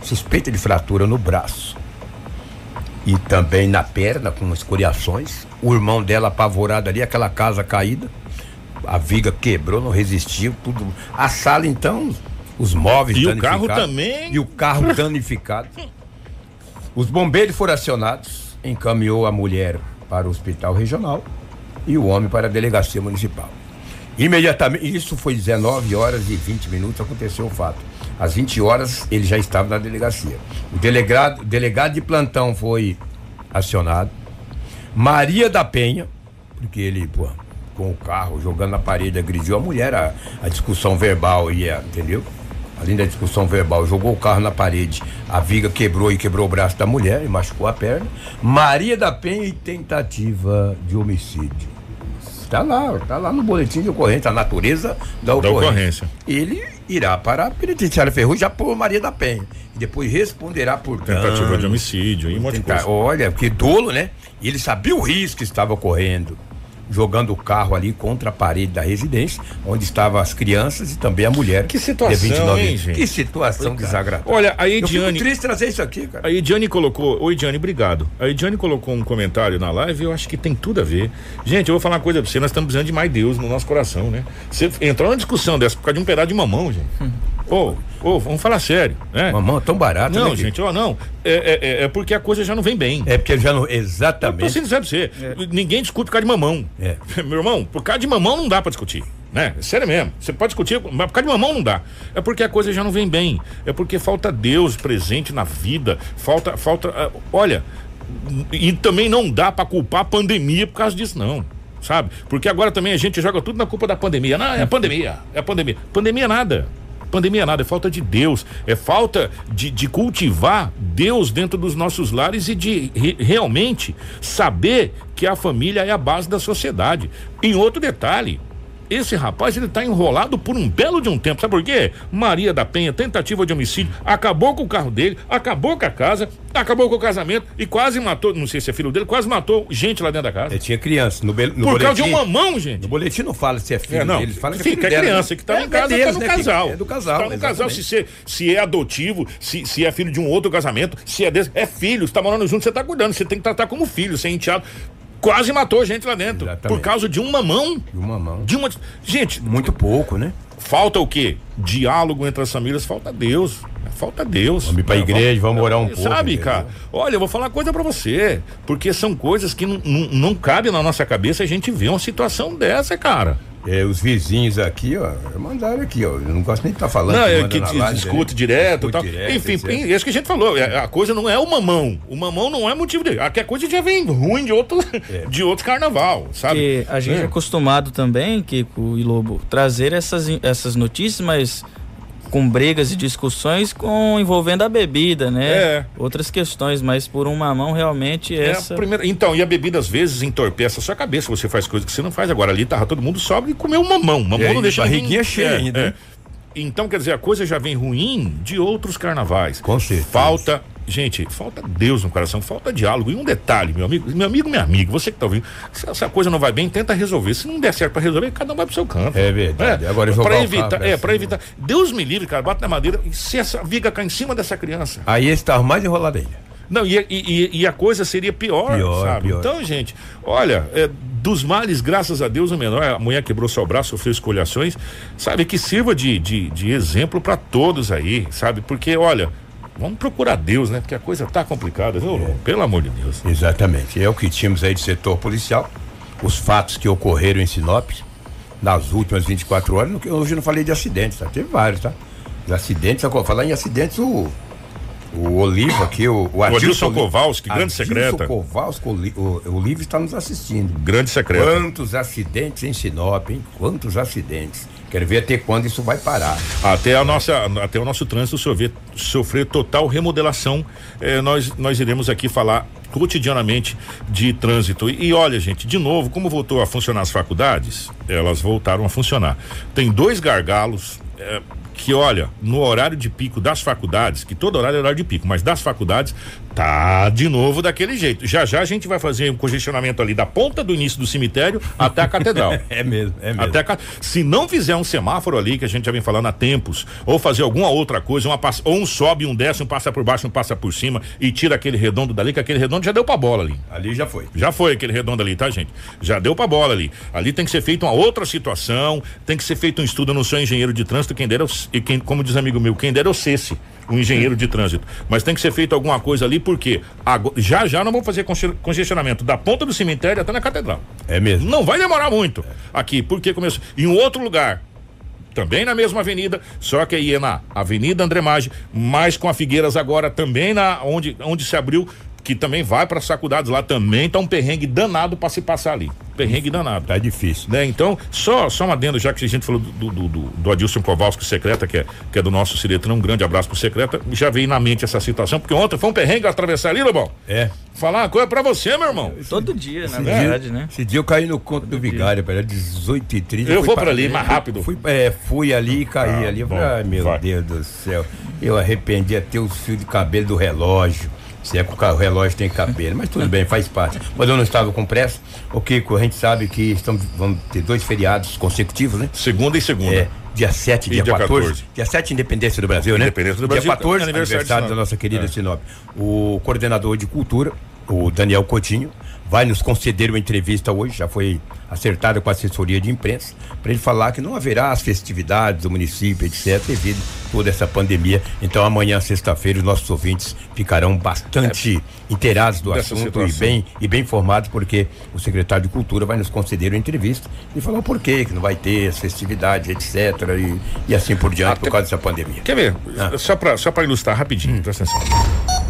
suspeita de fratura no braço e também na perna com escoriações. O irmão dela apavorado ali, aquela casa caída. A viga quebrou, não resistiu, tudo. A sala então, os móveis E o carro danificados. também. E o carro danificado. Os bombeiros foram acionados, encaminhou a mulher para o hospital regional e o homem para a delegacia municipal. Imediatamente, isso foi 19 horas e 20 minutos, aconteceu o fato. Às 20 horas ele já estava na delegacia. O delegado, o delegado de plantão foi acionado. Maria da Penha, porque ele, pô, com o carro jogando na parede, agrediu a mulher, a, a discussão verbal ia, entendeu? Além da discussão verbal, jogou o carro na parede, a viga quebrou e quebrou o braço da mulher e machucou a perna. Maria da Penha e tentativa de homicídio. Tá lá, tá lá no boletim de ocorrência, a natureza da ocorrência. ocorrência. Ele irá para a penitenciária Ferrugem já por Maria da Penha. E depois responderá por Tentativa dano, de homicídio e um monte de coisa. Olha, que dolo, né? E ele sabia o risco que estava ocorrendo. Jogando o carro ali contra a parede da residência, onde estavam as crianças e também a mulher. Que situação, de 29 hein, gente? Que situação desagradável. Olha, a Eu fico Ediane. triste trazer isso aqui, cara. A Ediane colocou. Oi, Ediane, obrigado. A Ediane colocou um comentário na live e eu acho que tem tudo a ver. Gente, eu vou falar uma coisa pra você: nós estamos precisando de mais Deus no nosso coração, né? Você entrar numa discussão dessa por causa de um pedaço de mamão, gente. Ô, ô, vamos falar sério, né? Mamão, tão barato, Não, né, gente, ó, não. É, é- é- é porque a coisa já não vem bem. É porque já não. Eu tô Exatamente. sendo você. Ninguém discute por causa de mamão. É. Meu irmão, por causa de mamão não dá pra discutir. Né? Sério mesmo. Você pode discutir, mas por causa de mamão não dá. É porque a coisa já não vem bem. É porque falta Deus presente na vida. Falta. falta ah, olha, e também não dá pra culpar a pandemia por causa disso, não. Sabe? Porque agora também a gente joga tudo na culpa da pandemia. Não, é a pandemia. É a pandemia. Pandemia nada. Pandemia nada, é falta de Deus, é falta de, de cultivar Deus dentro dos nossos lares e de re- realmente saber que a família é a base da sociedade. Em outro detalhe, esse rapaz ele tá enrolado por um belo de um tempo, sabe por quê? Maria da Penha, tentativa de homicídio, acabou com o carro dele, acabou com a casa, acabou com o casamento e quase matou, não sei se é filho dele, quase matou gente lá dentro da casa. Ele tinha criança. No, be- no por causa de um boletim- mamão, gente. No boletim não fala se é filho É, não. dele, fala que é filho que é dela, criança né? que tá É, no caso, deles, tá no né, casal. É do casal. Tá no casal, se, você- se é adotivo, se, se é filho de um outro casamento, se é desse, é filho, você tá morando junto, você tá cuidando, você tem que tratar como filho, sem enteado. Quase matou gente lá dentro. Exatamente. Por causa de um mamão. E uma mão. De uma. Gente, Muito pouco, né? falta o quê? Diálogo entre as famílias, falta Deus. Falta Deus. Vamos ir pra É, igreja, vamos orar um pouco, Sabe, cara? Olha, eu vou falar uma coisa pra você. Porque são coisas que não, não, não cabem na nossa cabeça a gente ver uma situação dessa, cara. É, os vizinhos aqui, ó, mandaram aqui, ó. Eu não gosto nem de estar falando. Não, é que live, discute né? direto e Discute direto, Enfim, é isso que a gente falou. é, A coisa não é o mamão. O mamão não é motivo dele. Aqui a coisa já vem ruim de outro, É. de outro carnaval, sabe? Porque a gente é É. acostumado também, Kiko e Lobo, trazer essas, essas notícias, mas com brigas e discussões com envolvendo a bebida, né? É. Outras questões, mas por uma mão realmente É a essa. primeira- Então, e a bebida às vezes entorpece a sua cabeça, você faz coisas que você não faz. Agora ali tava todo mundo sobe e comeu mamão. Mamão E aí, não deixa barriguinha ninguém- cheia É, ainda, é. né? Então, quer dizer, a coisa já vem ruim de outros carnavais. Com certeza. Falta, gente, falta Deus no coração, falta diálogo. E um detalhe, meu amigo, meu amigo, minha amiga, você que tá ouvindo, se essa coisa não vai bem, tenta resolver. Se não der certo pra resolver, cada um vai pro seu canto. É verdade. Agora jogar pra o evitar, carro é, pra pra cima. evitar. Deus me livre, cara, bate na madeira e se essa viga cair em cima dessa criança. Aí tava mais enrolado ainda. Não, e, e- e- e a coisa seria pior, Pior, sabe? pior. Então, gente, olha, é, dos males, graças a Deus, o menor, a mulher quebrou seu braço, sofreu escolhações, sabe? Que sirva de, de, de exemplo para todos aí, sabe? Porque, olha, vamos procurar Deus, né? Porque a coisa tá complicada, viu? É. Pelo amor de Deus. Exatamente. É o que tínhamos aí de setor policial. Os fatos que ocorreram em Sinop nas últimas 24 horas. Hoje eu não falei de acidentes, tá? Teve vários, tá? Os acidentes, falar em acidentes, o, o Olivo aqui, o, o Adilson Oli- Kowalski, grande Adilson secreta. Kowalski, o, o, o Olivo está nos assistindo. Grande secreto. Quantos acidentes em Sinop, hein? Quantos acidentes. Quero ver até quando isso vai parar. Até, a nossa, até o nosso trânsito sofrer, sofrer total remodelação, eh, nós, nós iremos aqui falar cotidianamente de trânsito. E, e olha, gente, de novo, como voltou a funcionar as faculdades, elas voltaram a funcionar. Tem dois gargalos. eh, que olha, no horário de pico das faculdades, que todo horário é horário de pico, mas das faculdades, tá de novo daquele jeito. Já já a gente vai fazer um congestionamento ali da ponta do início do cemitério até a catedral. É mesmo, é mesmo. Até ca- se não fizer um semáforo ali, que a gente já vem falando há tempos, ou fazer alguma outra coisa, uma ou um sobe, um desce, um passa por baixo, um passa por cima e tira aquele redondo dali, que aquele redondo já deu pra bola ali. Ali já foi. Já foi aquele redondo ali, tá, gente? Já deu pra bola ali. Ali tem que ser feita uma outra situação, tem que ser feito um estudo. Eu não sou engenheiro de trânsito, quem dera, eu e quem, como diz amigo meu, quem dera eu cesse um engenheiro de trânsito. Mas tem que ser feito alguma coisa ali, porque agora- já já nós vamos fazer conge- congestionamento da ponta do cemitério até na catedral. É mesmo. Não vai demorar muito aqui, porque começou. Em um outro lugar, também na mesma avenida, só que aí é na Avenida André Maggi, mas com a Figueiras agora também na onde, onde se abriu, que também vai para as faculdades lá também, tá um perrengue danado para se passar ali. Perrengue danado. Tá difícil. Né? Então, só, só uma adendo, já que a gente falou do, do, do, do Adilson Kowalski, secreta, que é, que é do nosso Ciretrão, um grande abraço pro secreta, já veio na mente essa situação, porque ontem foi um perrengue atravessar ali, Lobão. É. Falar uma coisa pra você, meu irmão. Todo dia, na Esse verdade, dia, né? Esse dia eu caí no conto do vigário, era 18 e 30 Eu vou pra ali, mais rápido. Fui, é, fui ali e caí Ah, ali. Eu bom, falei, ai meu vai. Deus do céu. Eu arrependi até os fios de cabelo do relógio. Se é que o relógio tem cabelo, mas tudo bem, faz parte. Mas eu não estava com pressa. O Kiko, a gente sabe que estamos, vamos ter dois feriados consecutivos, né? Segunda e segunda. É, dia 7 E dia, dia 14. 14. Dia 7, Independência do Brasil, né? Independência do Brasil, Dia 14, aniversário aniversário, da nossa querida É. Sinop. O coordenador de cultura, o Daniel Coutinho, vai nos conceder uma entrevista hoje, já foi acertada com a assessoria de imprensa, para ele falar que não haverá as festividades do município, etc., devido a toda essa pandemia. Então, amanhã, sexta-feira, os nossos ouvintes ficarão bastante inteirados do assunto e bem, e bem informados, porque o secretário de Cultura vai nos conceder uma entrevista e falar o porquê que não vai ter as festividades, etc., e, e assim por diante, por causa dessa pandemia. Quer ver? Ah. Só pra, só pra ilustrar rapidinho, presta atenção.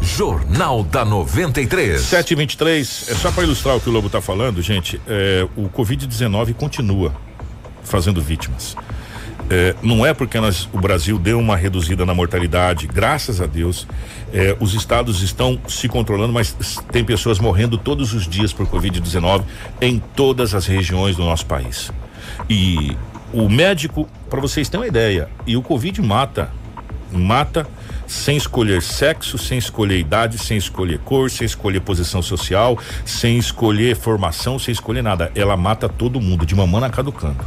Jornal da 93. 723, é só pra ilustrar o que o Lobo tá falando, gente. é, o Covid-19 continua fazendo vítimas. É, não é porque nós, o Brasil deu uma reduzida na mortalidade, graças a Deus. é, os estados estão se controlando, mas tem pessoas morrendo todos os dias por Covid-19 em todas as regiões do nosso país. E o médico, para vocês terem uma ideia, e o Covid mata, mata sem escolher sexo, sem escolher idade, sem escolher cor, sem escolher posição social, sem escolher formação, sem escolher nada. Ela mata todo mundo, de mamãe na caducando.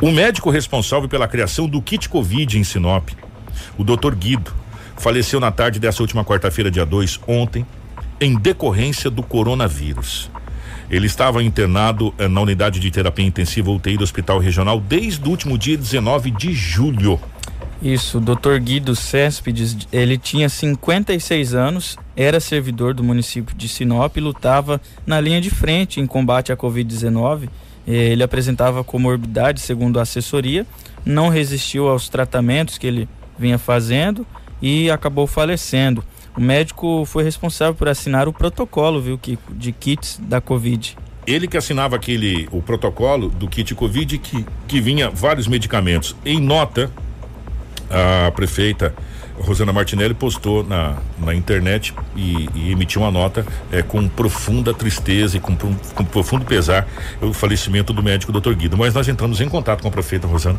O médico responsável pela criação do kit Covid em Sinop, o Dr. Guido, faleceu na tarde dessa última quarta-feira, dia 2, ontem, em decorrência do coronavírus. Ele estava internado eh, na unidade de terapia intensiva UTI do Hospital Regional desde o último dia 19 de julho. Isso, o Dr. Guido Céspedes, ele tinha 56 anos, era servidor do município de Sinop e lutava na linha de frente em combate à Covid-19. Eh, Ele apresentava comorbidade, segundo a assessoria, não resistiu aos tratamentos que ele vinha fazendo e acabou falecendo. O médico foi responsável por assinar o protocolo, viu, Kiko, de kits da Covid. Ele que assinava aquele o protocolo do kit Covid que, que vinha vários medicamentos. Em nota, a prefeita Rosana Martinelli postou na, na internet e, e emitiu uma nota é, com profunda tristeza e com, com profundo pesar o falecimento do médico Dr. Guido. Mas nós entramos em contato com a prefeita Rosana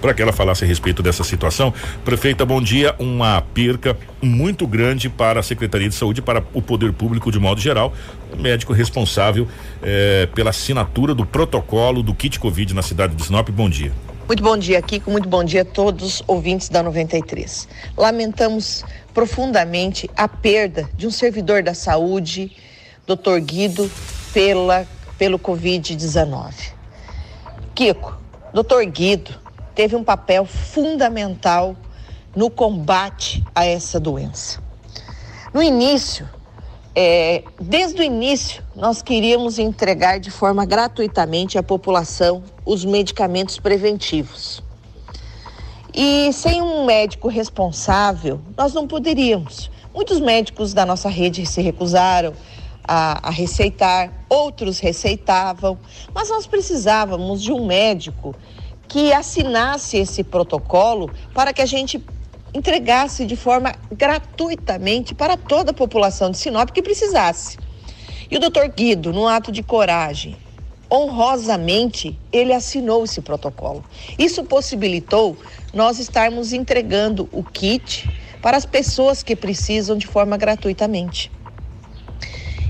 para que ela falasse a respeito dessa situação. Prefeita, bom dia. Uma perca muito grande para a Secretaria de Saúde, para o poder público de modo geral. O médico responsável eh, pela assinatura do protocolo do kit Covid na cidade de Sinop. Bom dia. Muito bom dia, Kiko. Muito bom dia a todos os ouvintes da 93. Lamentamos profundamente a perda de um servidor da saúde, Dr. Guido, pela, pelo Covid-19. Kiko, Dr. Guido teve um papel fundamental no combate a essa doença. No início, é, desde o início, nós queríamos entregar de forma gratuitamente à população os medicamentos preventivos. E sem um médico responsável, nós não poderíamos. Muitos médicos da nossa rede se recusaram a, a receitar, outros receitavam, mas nós precisávamos de um médico que assinasse esse protocolo para que a gente entregasse de forma gratuitamente para toda a população de Sinop que precisasse. E o doutor Guido, num ato de coragem, honrosamente, ele assinou esse protocolo. Isso possibilitou nós estarmos entregando o kit para as pessoas que precisam de forma gratuitamente.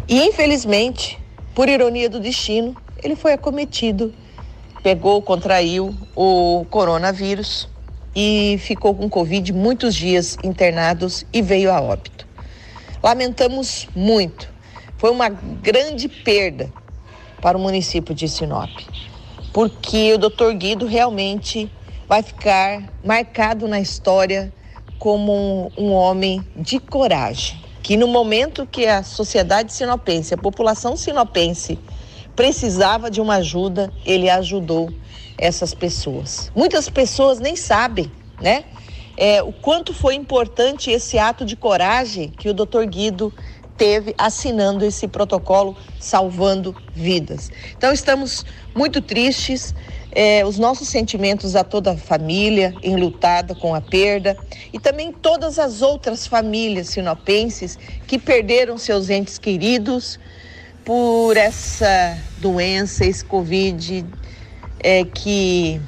E infelizmente, por ironia do destino, ele foi acometido, pegou, contraiu o coronavírus e ficou com Covid muitos dias internados e veio a óbito. Lamentamos muito. Foi uma grande perda para o município de Sinop, porque o Dr. Guido realmente vai ficar marcado na história como um, um homem de coragem, que no momento que a sociedade sinopense, a população sinopense precisava de uma ajuda, ele ajudou essas pessoas. Muitas pessoas nem sabem, né? É, o quanto foi importante esse ato de coragem que o doutor Guido teve assinando esse protocolo, salvando vidas. Então, estamos muito tristes. É, os nossos sentimentos a toda a família enlutada com a perda e também todas as outras famílias sinopenses que perderam seus entes queridos por essa doença, esse Covid é, que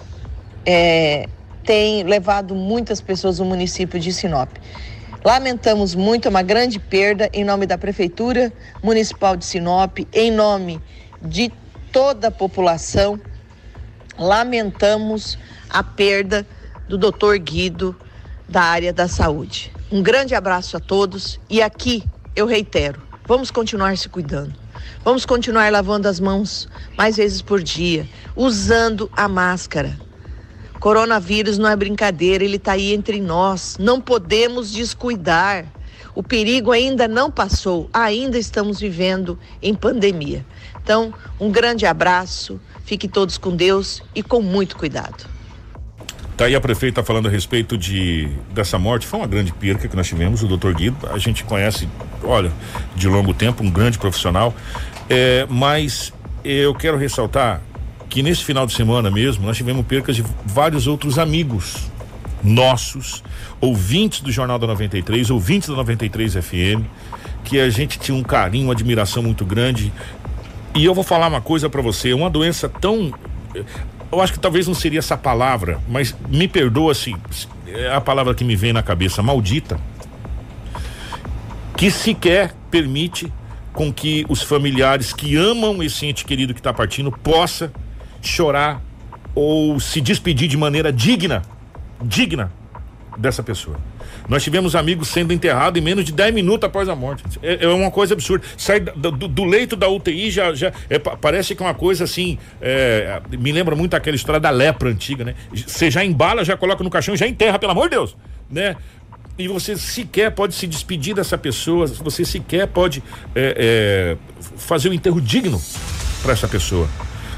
é, tem levado muitas pessoas no município de Sinop. Lamentamos muito, é uma grande perda em nome da Prefeitura Municipal de Sinop, em nome de toda a população. Lamentamos a perda do Dr. Guido da área da saúde. Um grande abraço a todos e aqui eu reitero, vamos continuar se cuidando. Vamos continuar lavando as mãos mais vezes por dia, usando a máscara. Coronavírus não é brincadeira, ele está aí entre nós. Não podemos descuidar. O perigo ainda não passou, ainda estamos vivendo em pandemia. Então, um grande abraço, fiquem todos com Deus e com muito cuidado. Tá aí a prefeita falando a respeito de dessa morte. Foi uma grande perca que nós tivemos, o doutor Guido. A gente conhece, olha, de longo tempo, um grande profissional. É, mas eu quero ressaltar que nesse final de semana mesmo nós tivemos percas de vários outros amigos nossos, ouvintes do Jornal da 93, ouvintes da 93 FM, que a gente tinha um carinho, uma admiração muito grande. E eu vou falar uma coisa para você, uma doença tão eu acho que talvez não seria essa palavra, mas me perdoa se é a palavra que me vem na cabeça, maldita, que sequer permite com que os familiares que amam esse ente querido que está partindo possa chorar ou se despedir de maneira digna, digna dessa pessoa. Nós tivemos amigos sendo enterrados em menos de 10 minutos após a morte. É, é uma coisa absurda. Sai do, do, leito da UTI já, já é, parece que é uma coisa assim. É, me lembra muito aquela história da lepra antiga, né? Você já embala, já coloca no caixão, já enterra, pelo amor de Deus, né? E você sequer pode se despedir dessa pessoa, você sequer pode é, é, fazer um enterro digno para essa pessoa.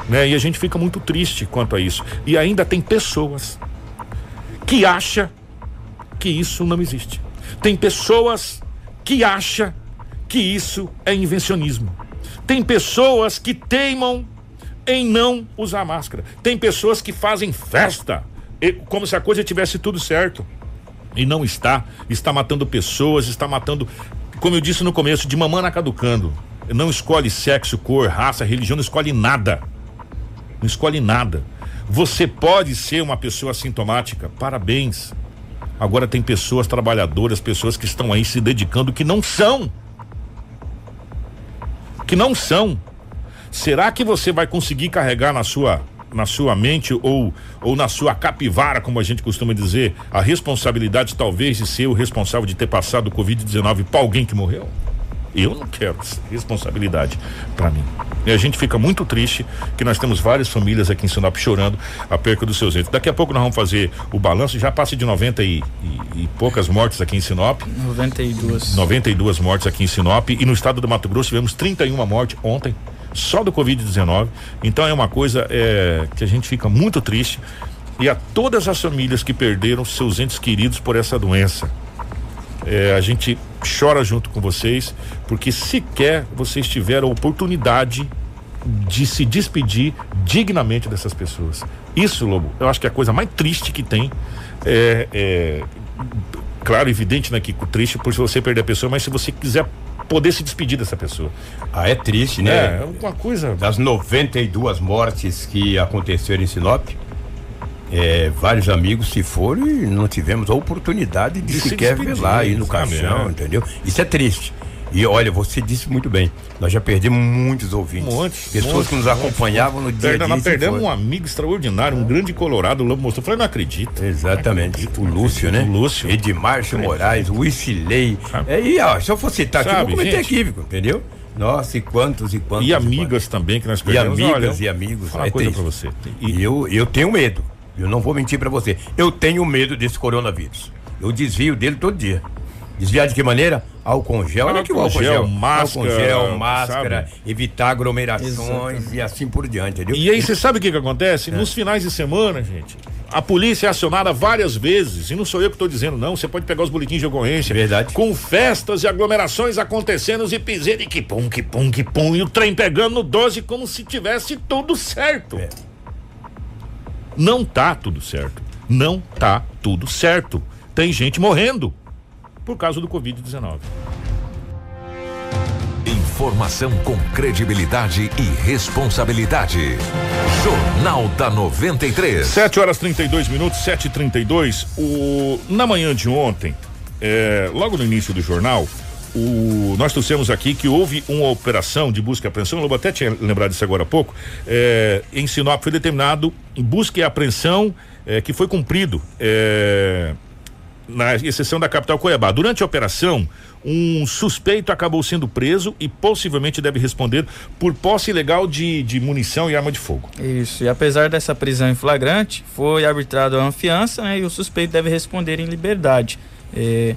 Né? E a gente fica muito triste quanto a isso. E ainda tem pessoas que acham que isso não existe. Tem pessoas que acham que isso é invencionismo. Tem pessoas que teimam em não usar máscara. Tem pessoas que fazem festa como se a coisa tivesse tudo certo. E não está. Está matando pessoas, está matando, como eu disse no começo, de mamana caducando. Não escolhe sexo, cor, raça, religião, não escolhe nada. Não escolhe nada. Você pode ser uma pessoa sintomática, parabéns. Agora tem pessoas trabalhadoras, pessoas que estão aí se dedicando que não são. Que não são. Será que você vai conseguir carregar na sua na sua mente ou ou na sua capivara, como a gente costuma dizer, a responsabilidade talvez de ser o responsável de ter passado o COVID-19 para alguém que morreu? Eu não quero responsabilidade para mim. E a gente fica muito triste que nós temos várias famílias aqui em Sinop chorando a perca dos seus entes. Daqui a pouco nós vamos fazer o balanço, já passa de 90 e, e, e poucas mortes aqui em Sinop. 92. 92 mortes aqui em Sinop e no estado do Mato Grosso tivemos 31 mortes ontem só do Covid-19. Então é uma coisa é, que a gente fica muito triste. E a todas as famílias que perderam seus entes queridos por essa doença. É, a gente chora junto com vocês, porque sequer vocês tiveram a oportunidade de se despedir dignamente dessas pessoas. Isso, Lobo, eu acho que é a coisa mais triste que tem. É, é claro, evidente, né, que triste por você perder a pessoa, mas se você quiser poder se despedir dessa pessoa. Ah, é triste, né? É, uma coisa. Das 92 mortes que aconteceram em Sinop, é, vários amigos se foram e não tivemos a oportunidade de, de sequer se ver lá, ir no caixão, é. entendeu? Isso é triste. E olha, você disse muito bem, nós já perdemos muitos ouvintes. Muitos. Pessoas muitos, que nos acompanhavam no dia a dia. Nós perdemos um amigo extraordinário, um grande colorado, o Lobo mostrou. Eu falei, não acredito. Exatamente. Não acredito, o Lúcio, né? O Lúcio. Edmar Moraes, o Isilei. É, e ó, se eu fosse citar aqui, eu vou cometer equívoco, entendeu? Nossa, e quantos e quantos. E amigas e também que nós perdemos. E amigas olha, e amigos. Uma é coisa pra você. E eu, eu tenho medo. Eu não vou mentir para você. Eu tenho medo desse coronavírus. Eu desvio dele todo dia. Desviar de que maneira? Álcool gel, olha que o álcool gel, máscara, álcool gel, máscara, sabe? evitar aglomerações Exatamente. e assim por diante, entendeu? E aí você sabe o que que acontece? É. Nos finais de semana, gente, a polícia é acionada várias vezes, e não sou eu que estou dizendo, não. Você pode pegar os boletins de ocorrência. Verdade. Com festas e aglomerações acontecendo e piseira e que pum, que pum, que pum, e o trem pegando no 12 como se tivesse tudo certo. É. Não tá tudo certo. Não tá tudo certo. Tem gente morrendo por causa do Covid-19. Informação com credibilidade e responsabilidade. Jornal da 93. 7 horas 32 minutos, 7h32. O, na manhã de ontem, é, logo no início do jornal, o, nós trouxemos aqui que houve uma operação de busca e apreensão, eu até tinha lembrado disso agora há pouco, é, em Sinop foi determinado busca e apreensão é, que foi cumprido. É, na exceção da capital Cuiabá. Durante a operação, um suspeito acabou sendo preso e possivelmente deve responder por posse ilegal de, de munição e arma de fogo. Isso, e apesar dessa prisão em flagrante, foi arbitrado a fiança né, e o suspeito deve responder em liberdade. É,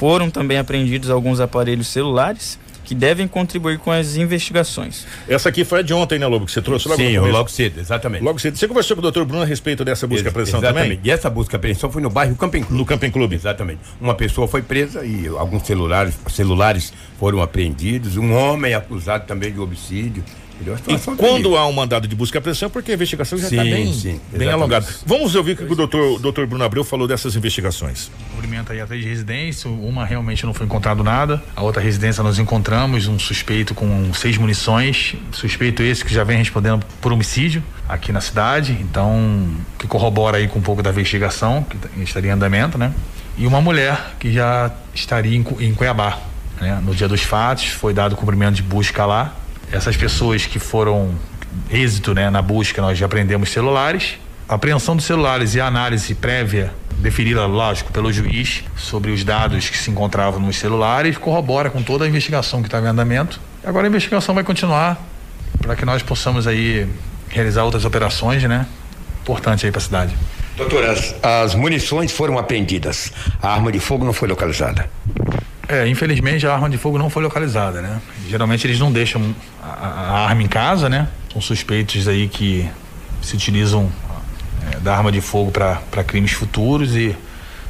foram também apreendidos alguns aparelhos celulares que devem contribuir com as investigações. Essa aqui foi a de ontem, né, Lobo, que você trouxe logo Sim, logo cedo, exatamente. Logo cedo. Você conversou com o doutor Bruno a respeito dessa busca e apreensão também? E essa busca e apreensão foi no bairro Camping Clube. No Camping Clube. Exatamente. Uma pessoa foi presa e alguns celulares, celulares foram apreendidos, um homem acusado também de homicídio. E quando há um mandado de busca e apreensão, porque a investigação já está bem, sim, bem alongada. Vamos ouvir o que o doutor, doutor Bruno Abreu falou dessas investigações. Cumprimento aí a três residências, uma realmente não foi encontrado nada, a outra residência nós encontramos um suspeito com seis munições, suspeito esse que já vem respondendo por homicídio aqui na cidade, então que corrobora aí com um pouco da investigação que estaria em andamento, né? E uma mulher que já estaria em, em Cuiabá, né? No dia dos fatos foi dado cumprimento de busca lá, essas pessoas que foram êxito né, na busca, nós já apreendemos celulares. A apreensão dos celulares e a análise prévia, deferida, lógico, pelo juiz sobre os dados que se encontravam nos celulares, corrobora com toda a investigação que estava em andamento. Agora a investigação vai continuar para que nós possamos aí realizar outras operações, né? Importante aí para a cidade. Doutora, as, as munições foram apreendidas. A arma de fogo não foi localizada. É, infelizmente a arma de fogo não foi localizada, né? Geralmente eles não deixam a, a arma em casa, né? São suspeitos aí que se utilizam é, da arma de fogo para crimes futuros e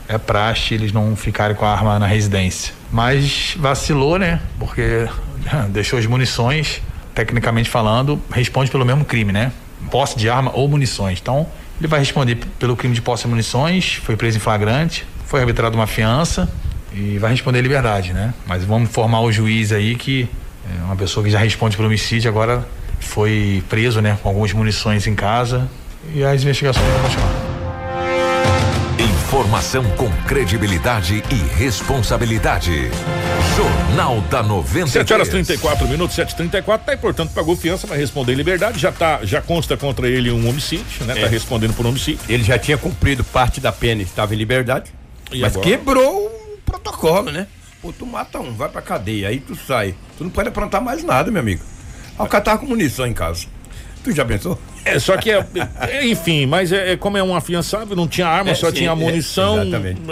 é praxe eles não ficarem com a arma na residência. Mas vacilou, né? Porque deixou as munições, tecnicamente falando, responde pelo mesmo crime, né? Posse de arma ou munições. Então, ele vai responder pelo crime de posse de munições, foi preso em flagrante, foi arbitrada uma fiança e vai responder liberdade, né? Mas vamos formar o juiz aí que é uma pessoa que já responde por homicídio agora foi preso, né, com algumas munições em casa e as investigações vão continuar. Informação com credibilidade e responsabilidade. Jornal da 93. 7 horas 34 minutos, 7h34. Tá, e portanto, pagou fiança, vai responder em liberdade. Já tá, já consta contra ele um homicídio, né? Tá é. Tá respondendo por homicídio. Ele já tinha cumprido parte da pena, estava em liberdade. E mas agora? quebrou protocolo, né? Pô, tu mata um, vai pra cadeia, aí tu sai. Tu não pode aprontar mais nada, meu amigo. O cara tava com munição em casa. Tu já pensou? É, só que é, é enfim, mas é, é, como é um afiançável, não tinha arma, é, só sim, tinha é, munição,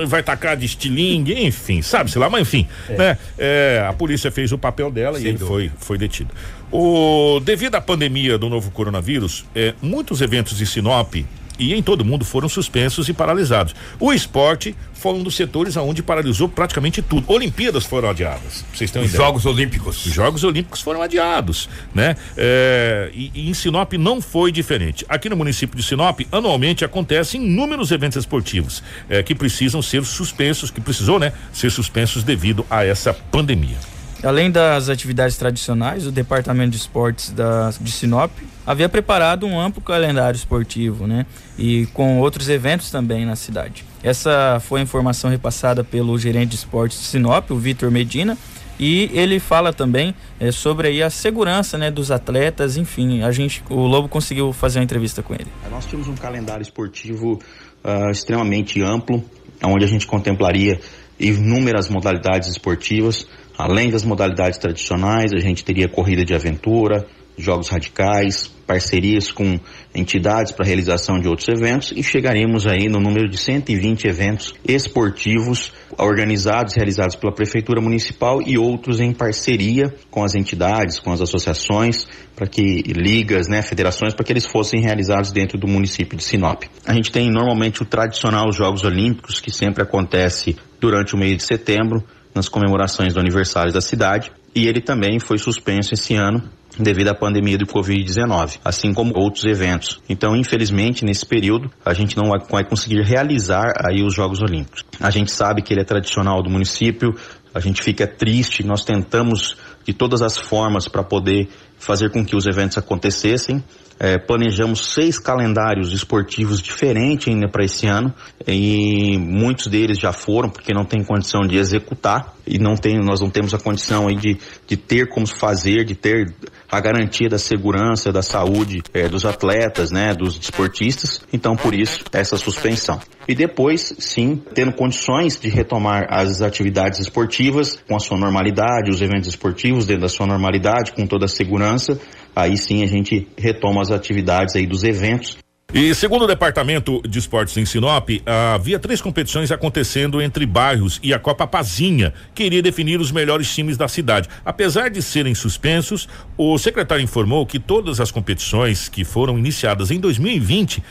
vai tacar de estilingue, enfim, sabe-se lá, mas enfim, é. né? É, a polícia fez o papel dela Sem e ele foi, foi detido. O, devido à pandemia do novo coronavírus, muitos eventos de Sinop e em todo o mundo foram suspensos e paralisados. O esporte foi um dos setores aonde paralisou praticamente tudo. Olimpíadas foram adiadas. Vocês Os Jogos Olímpicos. Os Jogos Olímpicos foram adiados, né? É, e, e, em Sinop não foi diferente. Aqui no município de Sinop, anualmente acontecem inúmeros eventos esportivos é, que precisam ser suspensos, que precisou, né, ser suspensos devido a essa pandemia. Além das atividades tradicionais, o Departamento de Esportes da, de Sinop havia preparado um amplo calendário esportivo, né? E com outros eventos também na cidade. Essa foi a informação repassada pelo gerente de esportes de Sinop, o Vitor Medina, e ele fala também é, sobre aí a segurança né, dos atletas, enfim, a gente, o Lobo conseguiu fazer uma entrevista com ele. Nós tínhamos um calendário esportivo uh, extremamente amplo, onde a gente contemplaria inúmeras modalidades esportivas, Além das modalidades tradicionais, a gente teria corrida de aventura, jogos radicais, parcerias com entidades para realização de outros eventos e chegaremos aí no número de 120 eventos esportivos organizados, realizados pela Prefeitura Municipal e outros em parceria com as entidades, com as associações, para que ligas, né, federações, para que eles fossem realizados dentro do município de Sinop. A gente tem normalmente o tradicional Jogos Olímpicos, que sempre acontece durante o mês de setembro, nas comemorações do aniversário da cidade e ele também foi suspenso esse ano devido à pandemia do Covid-19, assim como outros eventos. Então, infelizmente, nesse período, a gente não vai conseguir realizar aí os Jogos Olímpicos. A gente sabe que ele é tradicional do município, a gente fica triste, nós tentamos de todas as formas para poder fazer com que os eventos acontecessem. É, planejamos seis calendários esportivos diferentes ainda para esse ano e muitos deles já foram porque não tem condição de executar e não tem, nós não temos a condição aí de, de ter como fazer, de ter a garantia da segurança, da saúde é, dos atletas, né, dos desportistas. Então, por isso, essa suspensão. E depois, sim, tendo condições de retomar as atividades esportivas com a sua normalidade, os eventos esportivos dentro da sua normalidade, com toda a segurança, aí sim a gente retoma as atividades aí dos eventos e segundo o Departamento de Esportes em Sinop, havia três competições acontecendo entre bairros e a Copa Pazinha, que iria definir os melhores times da cidade. Apesar de serem suspensos, o secretário informou que todas as competições que foram iniciadas em 2020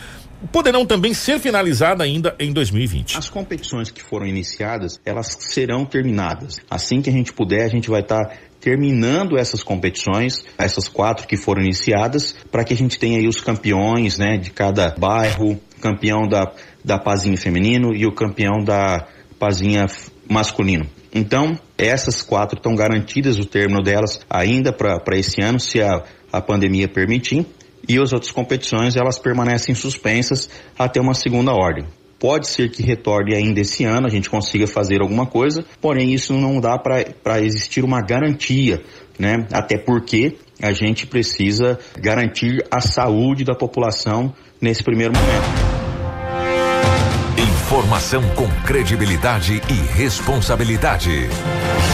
poderão também ser finalizadas ainda em 2020. As competições que foram iniciadas, elas serão terminadas. Assim que a gente puder, a gente vai estar tá terminando essas competições, essas quatro que foram iniciadas, para que a gente tenha aí os campeões, né, de cada bairro, campeão da, da Pazinha feminino e o campeão da Pazinha masculino. Então, essas quatro estão garantidas o término delas ainda para esse ano, se a, a pandemia permitir, e as outras competições elas permanecem suspensas até uma segunda ordem. Pode ser que retorne ainda esse ano, a gente consiga fazer alguma coisa, porém isso não dá para existir uma garantia, né? Até porque a gente precisa garantir a saúde da população nesse primeiro momento. Informação com credibilidade e responsabilidade.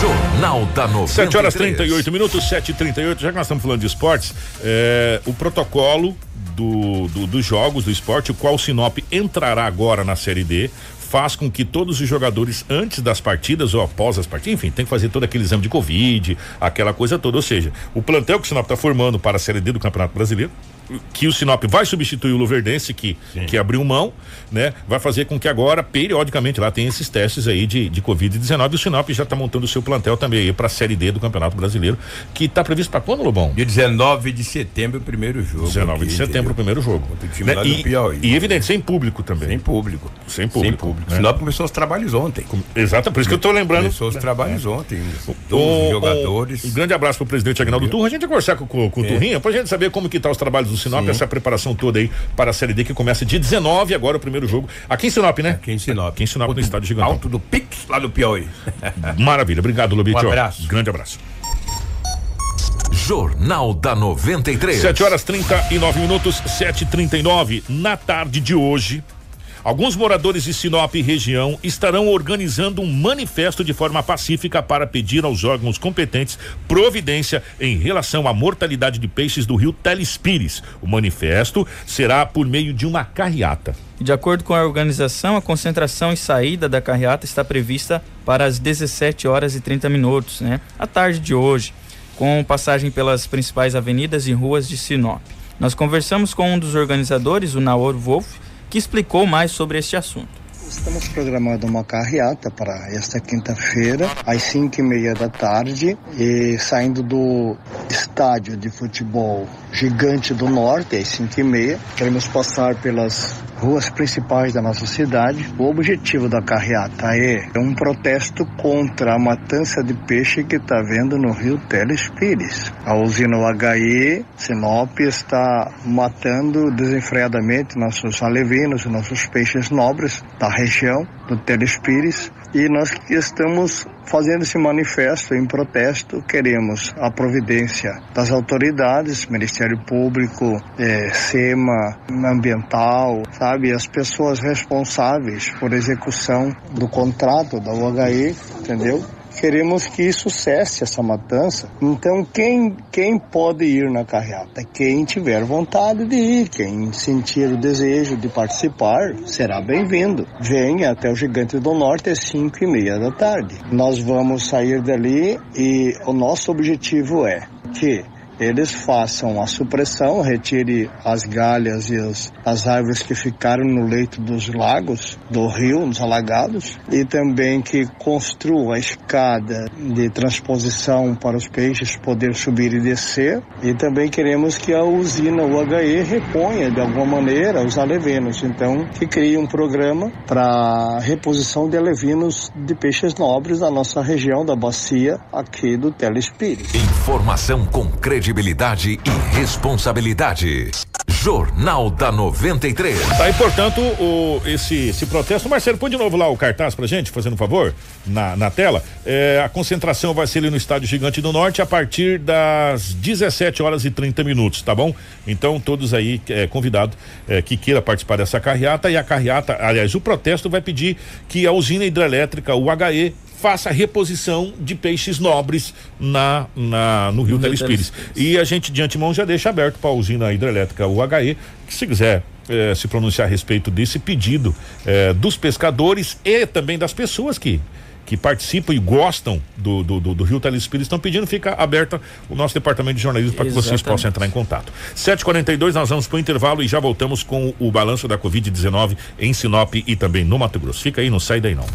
Jornal da 93. 7 horas 38 minutos, 7 e 38 Já que nós estamos falando de esportes, é, o protocolo do, do, dos jogos do esporte, o qual o Sinop entrará agora na Série D, faz com que todos os jogadores, antes das partidas ou após as partidas, enfim, tem que fazer todo aquele exame de Covid, aquela coisa toda. Ou seja, o plantel que o Sinop está formando para a Série D do Campeonato Brasileiro que o Sinop vai substituir o Luverdense, que, que abriu mão, né? Vai fazer com que agora, periodicamente, lá tem esses testes aí de, de Covid-19. E o Sinop já está montando o seu plantel também aí para a Série D do Campeonato Brasileiro, que está previsto para quando, Lobão? De 19 de setembro, o primeiro jogo. 19 aqui, de setembro, o primeiro jogo. Né? E, e, evidente, sem público também. Sem público. Sem público. Sem público. Né? Sinop começou os trabalhos ontem. Exato, por isso que eu estou lembrando. Começou os trabalhos é. ontem. Os jogadores. Um grande abraço para o presidente Agnaldo Turra. A gente vai conversar com, com, com o é. Turrinha, para a gente saber como que tá os trabalhos do Sinop, Sim. essa preparação toda aí para a Série D que começa dia 19, agora o primeiro jogo. Aqui em Sinop, né? Aqui em Sinop. Aqui em Sinop, no estádio gigante. Alto do Pix, lá do Piauí. Maravilha. Obrigado, Lubitio. Um abraço. Grande abraço. Jornal da 93. 7 horas 39 minutos, 7h39. Na tarde de hoje, Alguns moradores de Sinop e região estarão organizando um manifesto de forma pacífica para pedir aos órgãos competentes providência em relação à mortalidade de peixes do rio Telespires. O manifesto será por meio de uma carreata. De acordo com a organização, a concentração e saída da carreata está prevista para as 17 horas e 30 minutos, né? À tarde de hoje, com passagem pelas principais avenidas e ruas de Sinop. Nós conversamos com um dos organizadores, o Naor Wolf, que explicou mais sobre este assunto. Estamos programando uma carreata para esta quinta-feira, às 5 e meia da tarde, e saindo do estádio de futebol Gigante do Norte, às 5 e meia. Queremos passar pelas ruas principais da nossa cidade. O objetivo da carreata é um protesto contra a matança de peixe que está havendo no rio Teles Pires. A usina UHE Sinop está matando desenfreadamente nossos alevinos, nossos peixes nobres da região do Teles Pires e nós estamos fazendo esse manifesto em protesto. Queremos a providência das autoridades, Ministério Público, é, SEMA, Ambiental, sabe, as pessoas responsáveis por execução do contrato da UHE, entendeu? Queremos que isso cesse essa matança. Então, quem, quem pode ir na carreata? Quem tiver vontade de ir, quem sentir o desejo de participar, será bem-vindo. Venha até o Gigante do Norte às 5 e meia da tarde. Nós vamos sair dali e o nosso objetivo é que eles façam a supressão, retire as galhas e as, as árvores que ficaram no leito dos lagos, do rio, nos alagados, e também que construa a escada de transposição para os peixes poder subir e descer, e também queremos que a usina UHE reponha de alguma maneira os alevinos, então que crie um programa para reposição de alevinos de peixes nobres da nossa região da bacia aqui do Telespires. Informação com credibilidade e responsabilidade. Jornal da 93. Tá aí, portanto, o, esse, esse protesto. Marcelo, põe de novo lá o cartaz pra gente, fazendo um favor, na, na tela. É, a concentração vai ser ali no Estádio Gigante do Norte a partir das 17 horas e 30 minutos, tá bom? Então, todos aí é, convidados é, que queira participar dessa carreata. E a carreata, aliás, o protesto vai pedir que a usina hidrelétrica, o HE, faça reposição de peixes nobres na, na no Rio Telespires. E a gente de antemão já deixa aberto para a usina hidrelétrica UHE, que se quiser eh, se pronunciar a respeito desse pedido eh, dos pescadores e também das pessoas que que participam e gostam do, do, do, do Rio Telespires estão pedindo, fica aberta o nosso departamento de jornalismo para que vocês possam entrar em contato. 7h42, nós vamos para o intervalo e já voltamos com o balanço da Covid-19 em Sinop e também no Mato Grosso. Fica aí, não sai daí não.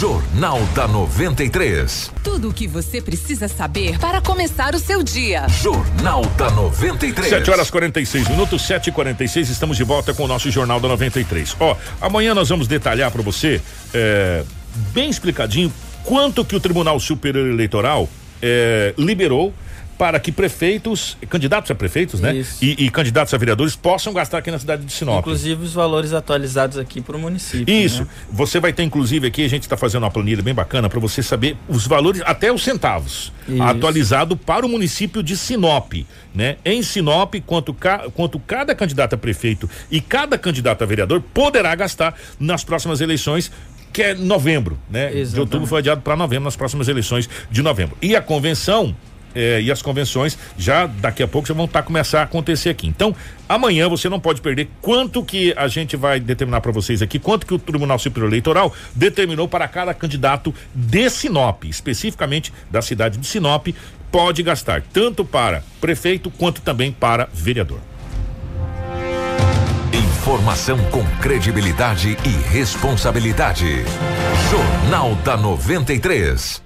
Jornal da 93. Tudo o que você precisa saber para começar o seu dia. Jornal da 93. 7 horas 46 minutos, 7 e 46 estamos de volta com o nosso Jornal da 93. Ó, amanhã nós vamos detalhar para você, é, bem explicadinho, quanto que o Tribunal Superior Eleitoral é, liberou para que prefeitos, candidatos a prefeitos, né? E, e, candidatos a vereadores possam gastar aqui na cidade de Sinop. Inclusive os valores atualizados aqui para o município. Isso. Né? Você vai ter, inclusive, aqui a gente está fazendo uma planilha bem bacana para você saber os valores, até os centavos, Isso. atualizado para o município de Sinop. Né? Em Sinop, quanto, ca, quanto cada candidato a prefeito e cada candidato a vereador poderá gastar nas próximas eleições que é novembro, né? Exatamente. De outubro foi adiado para novembro nas próximas eleições de novembro. E a convenção eh, e as convenções já daqui a pouco já vão estar tá, começar a acontecer aqui. Então, amanhã você não pode perder quanto que a gente vai determinar para vocês aqui, quanto que o Tribunal Superior Eleitoral determinou para cada candidato de Sinop, especificamente da cidade de Sinop, pode gastar tanto para prefeito quanto também para vereador. Informação com credibilidade e responsabilidade. Jornal da 93.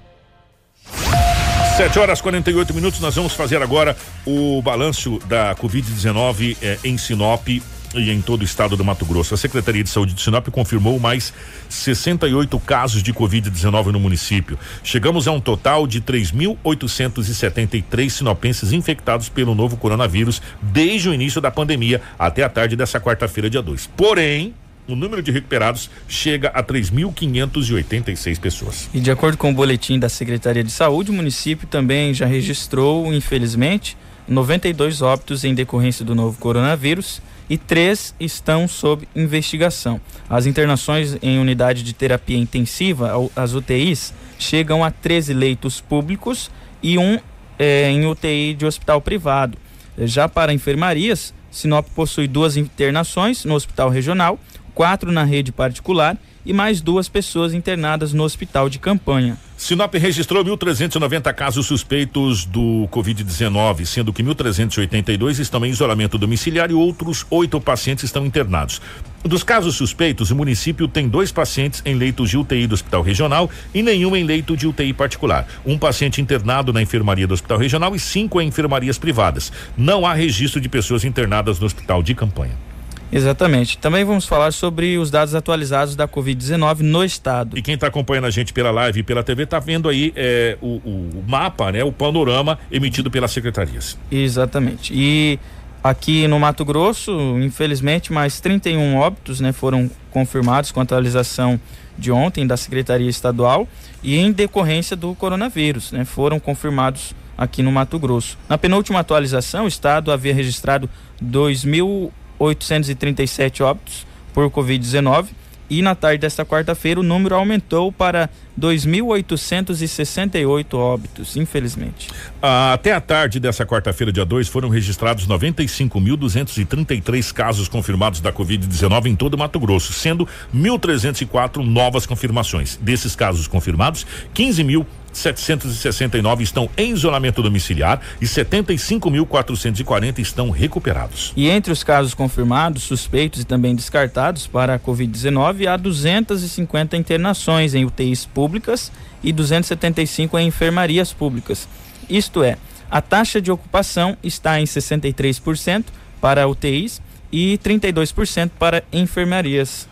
7 horas 48 minutos. Nós vamos fazer agora o balanço da Covid-19 eh, em Sinop e em todo o estado do Mato Grosso. A Secretaria de Saúde de Sinop confirmou mais 68 casos de Covid-19 no município. Chegamos a um total de 3.873 sinopenses infectados pelo novo coronavírus desde o início da pandemia até a tarde dessa quarta-feira, dia 2. Porém, o número de recuperados chega a 3.586 pessoas. E de acordo com o boletim da Secretaria de Saúde, o município também já registrou, infelizmente, 92 óbitos em decorrência do novo coronavírus e três estão sob investigação. As internações em unidade de terapia intensiva, as UTIs, chegam a 13 leitos públicos e um é, em UTI de hospital privado. Já para enfermarias, Sinop possui duas internações no hospital regional, quatro na rede particular e mais duas pessoas internadas no hospital de campanha. Sinop registrou 1.390 casos suspeitos do Covid-19, sendo que 1.382 estão em isolamento domiciliar e outros oito pacientes estão internados. Dos casos suspeitos, o município tem dois pacientes em leitos de UTI do Hospital Regional e nenhum em leito de UTI particular. Um paciente internado na enfermaria do Hospital Regional e cinco em enfermarias privadas. Não há registro de pessoas internadas no hospital de campanha. Exatamente. Também vamos falar sobre os dados atualizados da Covid-19 no estado. E quem está acompanhando a gente pela live e pela TV está vendo aí é, o, o, mapa, né, o panorama emitido pelas secretarias. Exatamente. E aqui no Mato Grosso, infelizmente, mais 31 óbitos né, foram confirmados com a atualização de ontem da Secretaria Estadual e em decorrência do coronavírus, né, foram confirmados aqui no Mato Grosso. Na penúltima atualização, o estado havia registrado 2.000 837 óbitos por Covid-19 e na tarde desta quarta-feira o número aumentou para 2.868 óbitos, infelizmente. Até a tarde dessa quarta-feira, dia 2, foram registrados 95.233 casos confirmados da Covid-19 em todo Mato Grosso, sendo 1.304 novas confirmações. Desses casos confirmados, 15 mil 769 estão em isolamento domiciliar e 75.440 estão recuperados. E entre os casos confirmados, suspeitos e também descartados para a Covid-19, há 250 internações em UTIs públicas e 275 em enfermarias públicas. Isto é, a taxa de ocupação está em 63% para UTIs e 32% para enfermarias.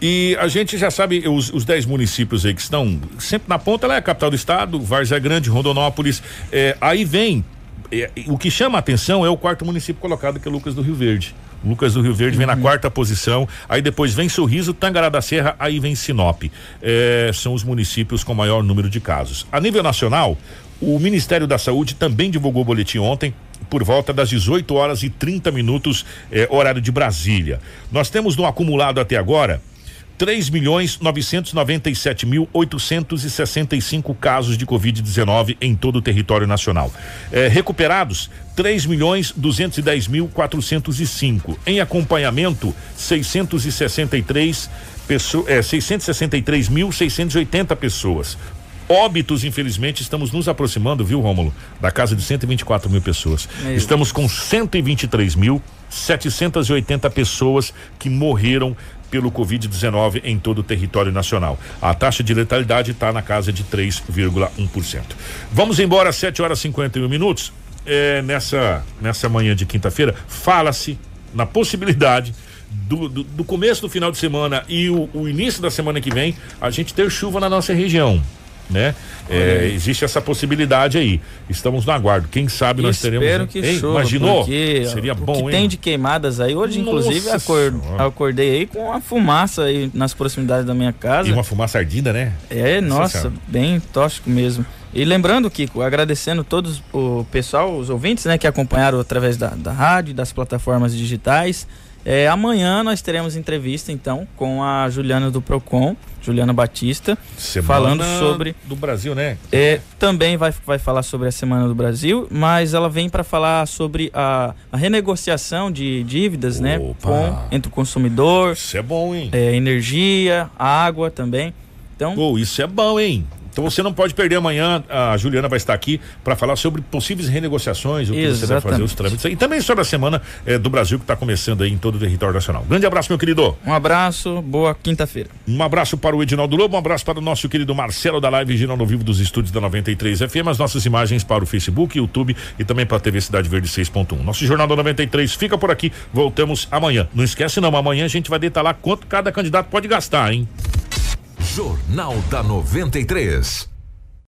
E a gente já sabe os, os dez municípios aí que estão sempre na ponta, ela é a capital do estado, Várzea Grande, Rondonópolis. É, aí vem, é, o que chama a atenção é o quarto município colocado, que é Lucas do Rio Verde. Lucas do Rio Verde vem na uhum. quarta posição, aí depois vem Sorriso, Tangará da Serra, aí vem Sinop. É, são os municípios com maior número de casos. A nível nacional, o Ministério da Saúde também divulgou o boletim ontem, por volta das 18 horas e 30 minutos, é, horário de Brasília. Nós temos no acumulado até agora três milhões novecentos noventa e sete mil oitocentos e sessenta e cinco casos de Covid-19 em todo o território nacional. É, recuperados três milhões duzentos e dez mil quatrocentos e cinco. Em acompanhamento, seiscentos e sessenta e três pessoas, é, seiscentos e sessenta e três mil seiscentos e oitenta pessoas. Óbitos, infelizmente, estamos nos aproximando, viu, Rômulo, da casa de 124 mil pessoas. Meu estamos com 123 mil 780 pessoas que morreram pelo Covid-19 em todo o território nacional. A taxa de letalidade está na casa de 3,1%. Vamos embora, 7 horas e 51 minutos. É, nessa, nessa manhã de quinta-feira, fala-se na possibilidade do, do, do, começo do final de semana e o, o início da semana que vem a gente ter chuva na nossa região né? É, existe essa possibilidade aí. Estamos no aguardo. Quem sabe nós teremos. Espero que Ei, chova, Imaginou? Seria bom, que hein? tem de queimadas aí. Hoje, Nossa inclusive, acord, acordei aí com uma fumaça aí nas proximidades da minha casa. E uma fumaça ardida, né? É, nossa, nossa bem tóxico mesmo. E lembrando, Kiko, agradecendo todos o pessoal, os ouvintes, né, que acompanharam através da, da rádio, das plataformas digitais. É, amanhã nós teremos entrevista, então, com a Juliana do Procon, Juliana Batista, semana falando sobre do Brasil, né? É, também vai, vai falar sobre a Semana do Brasil, mas ela vem para falar sobre a, a, renegociação de dívidas, né, Opa. né, com entre o consumidor. Isso é bom, hein? É, energia, água também. Então, Pô, isso é bom, hein? Então você não pode perder amanhã. A Juliana vai estar aqui para falar sobre possíveis renegociações, o que Exatamente. você deve fazer, os trâmites. E também sobre a semana eh, do Brasil que está começando aí em todo o território nacional. Grande abraço, meu querido. Um abraço, boa quinta-feira. Um abraço para o Edinaldo Lobo, um abraço para o nosso querido Marcelo da Live Girando no Vivo dos estúdios da 93 FM, as nossas imagens para o Facebook, YouTube e também para a TV Cidade Verde 6.1. Nosso Jornal da 93 fica por aqui. Voltamos amanhã. Não esquece não, amanhã a gente vai detalhar quanto cada candidato pode gastar, hein? Jornal da 93.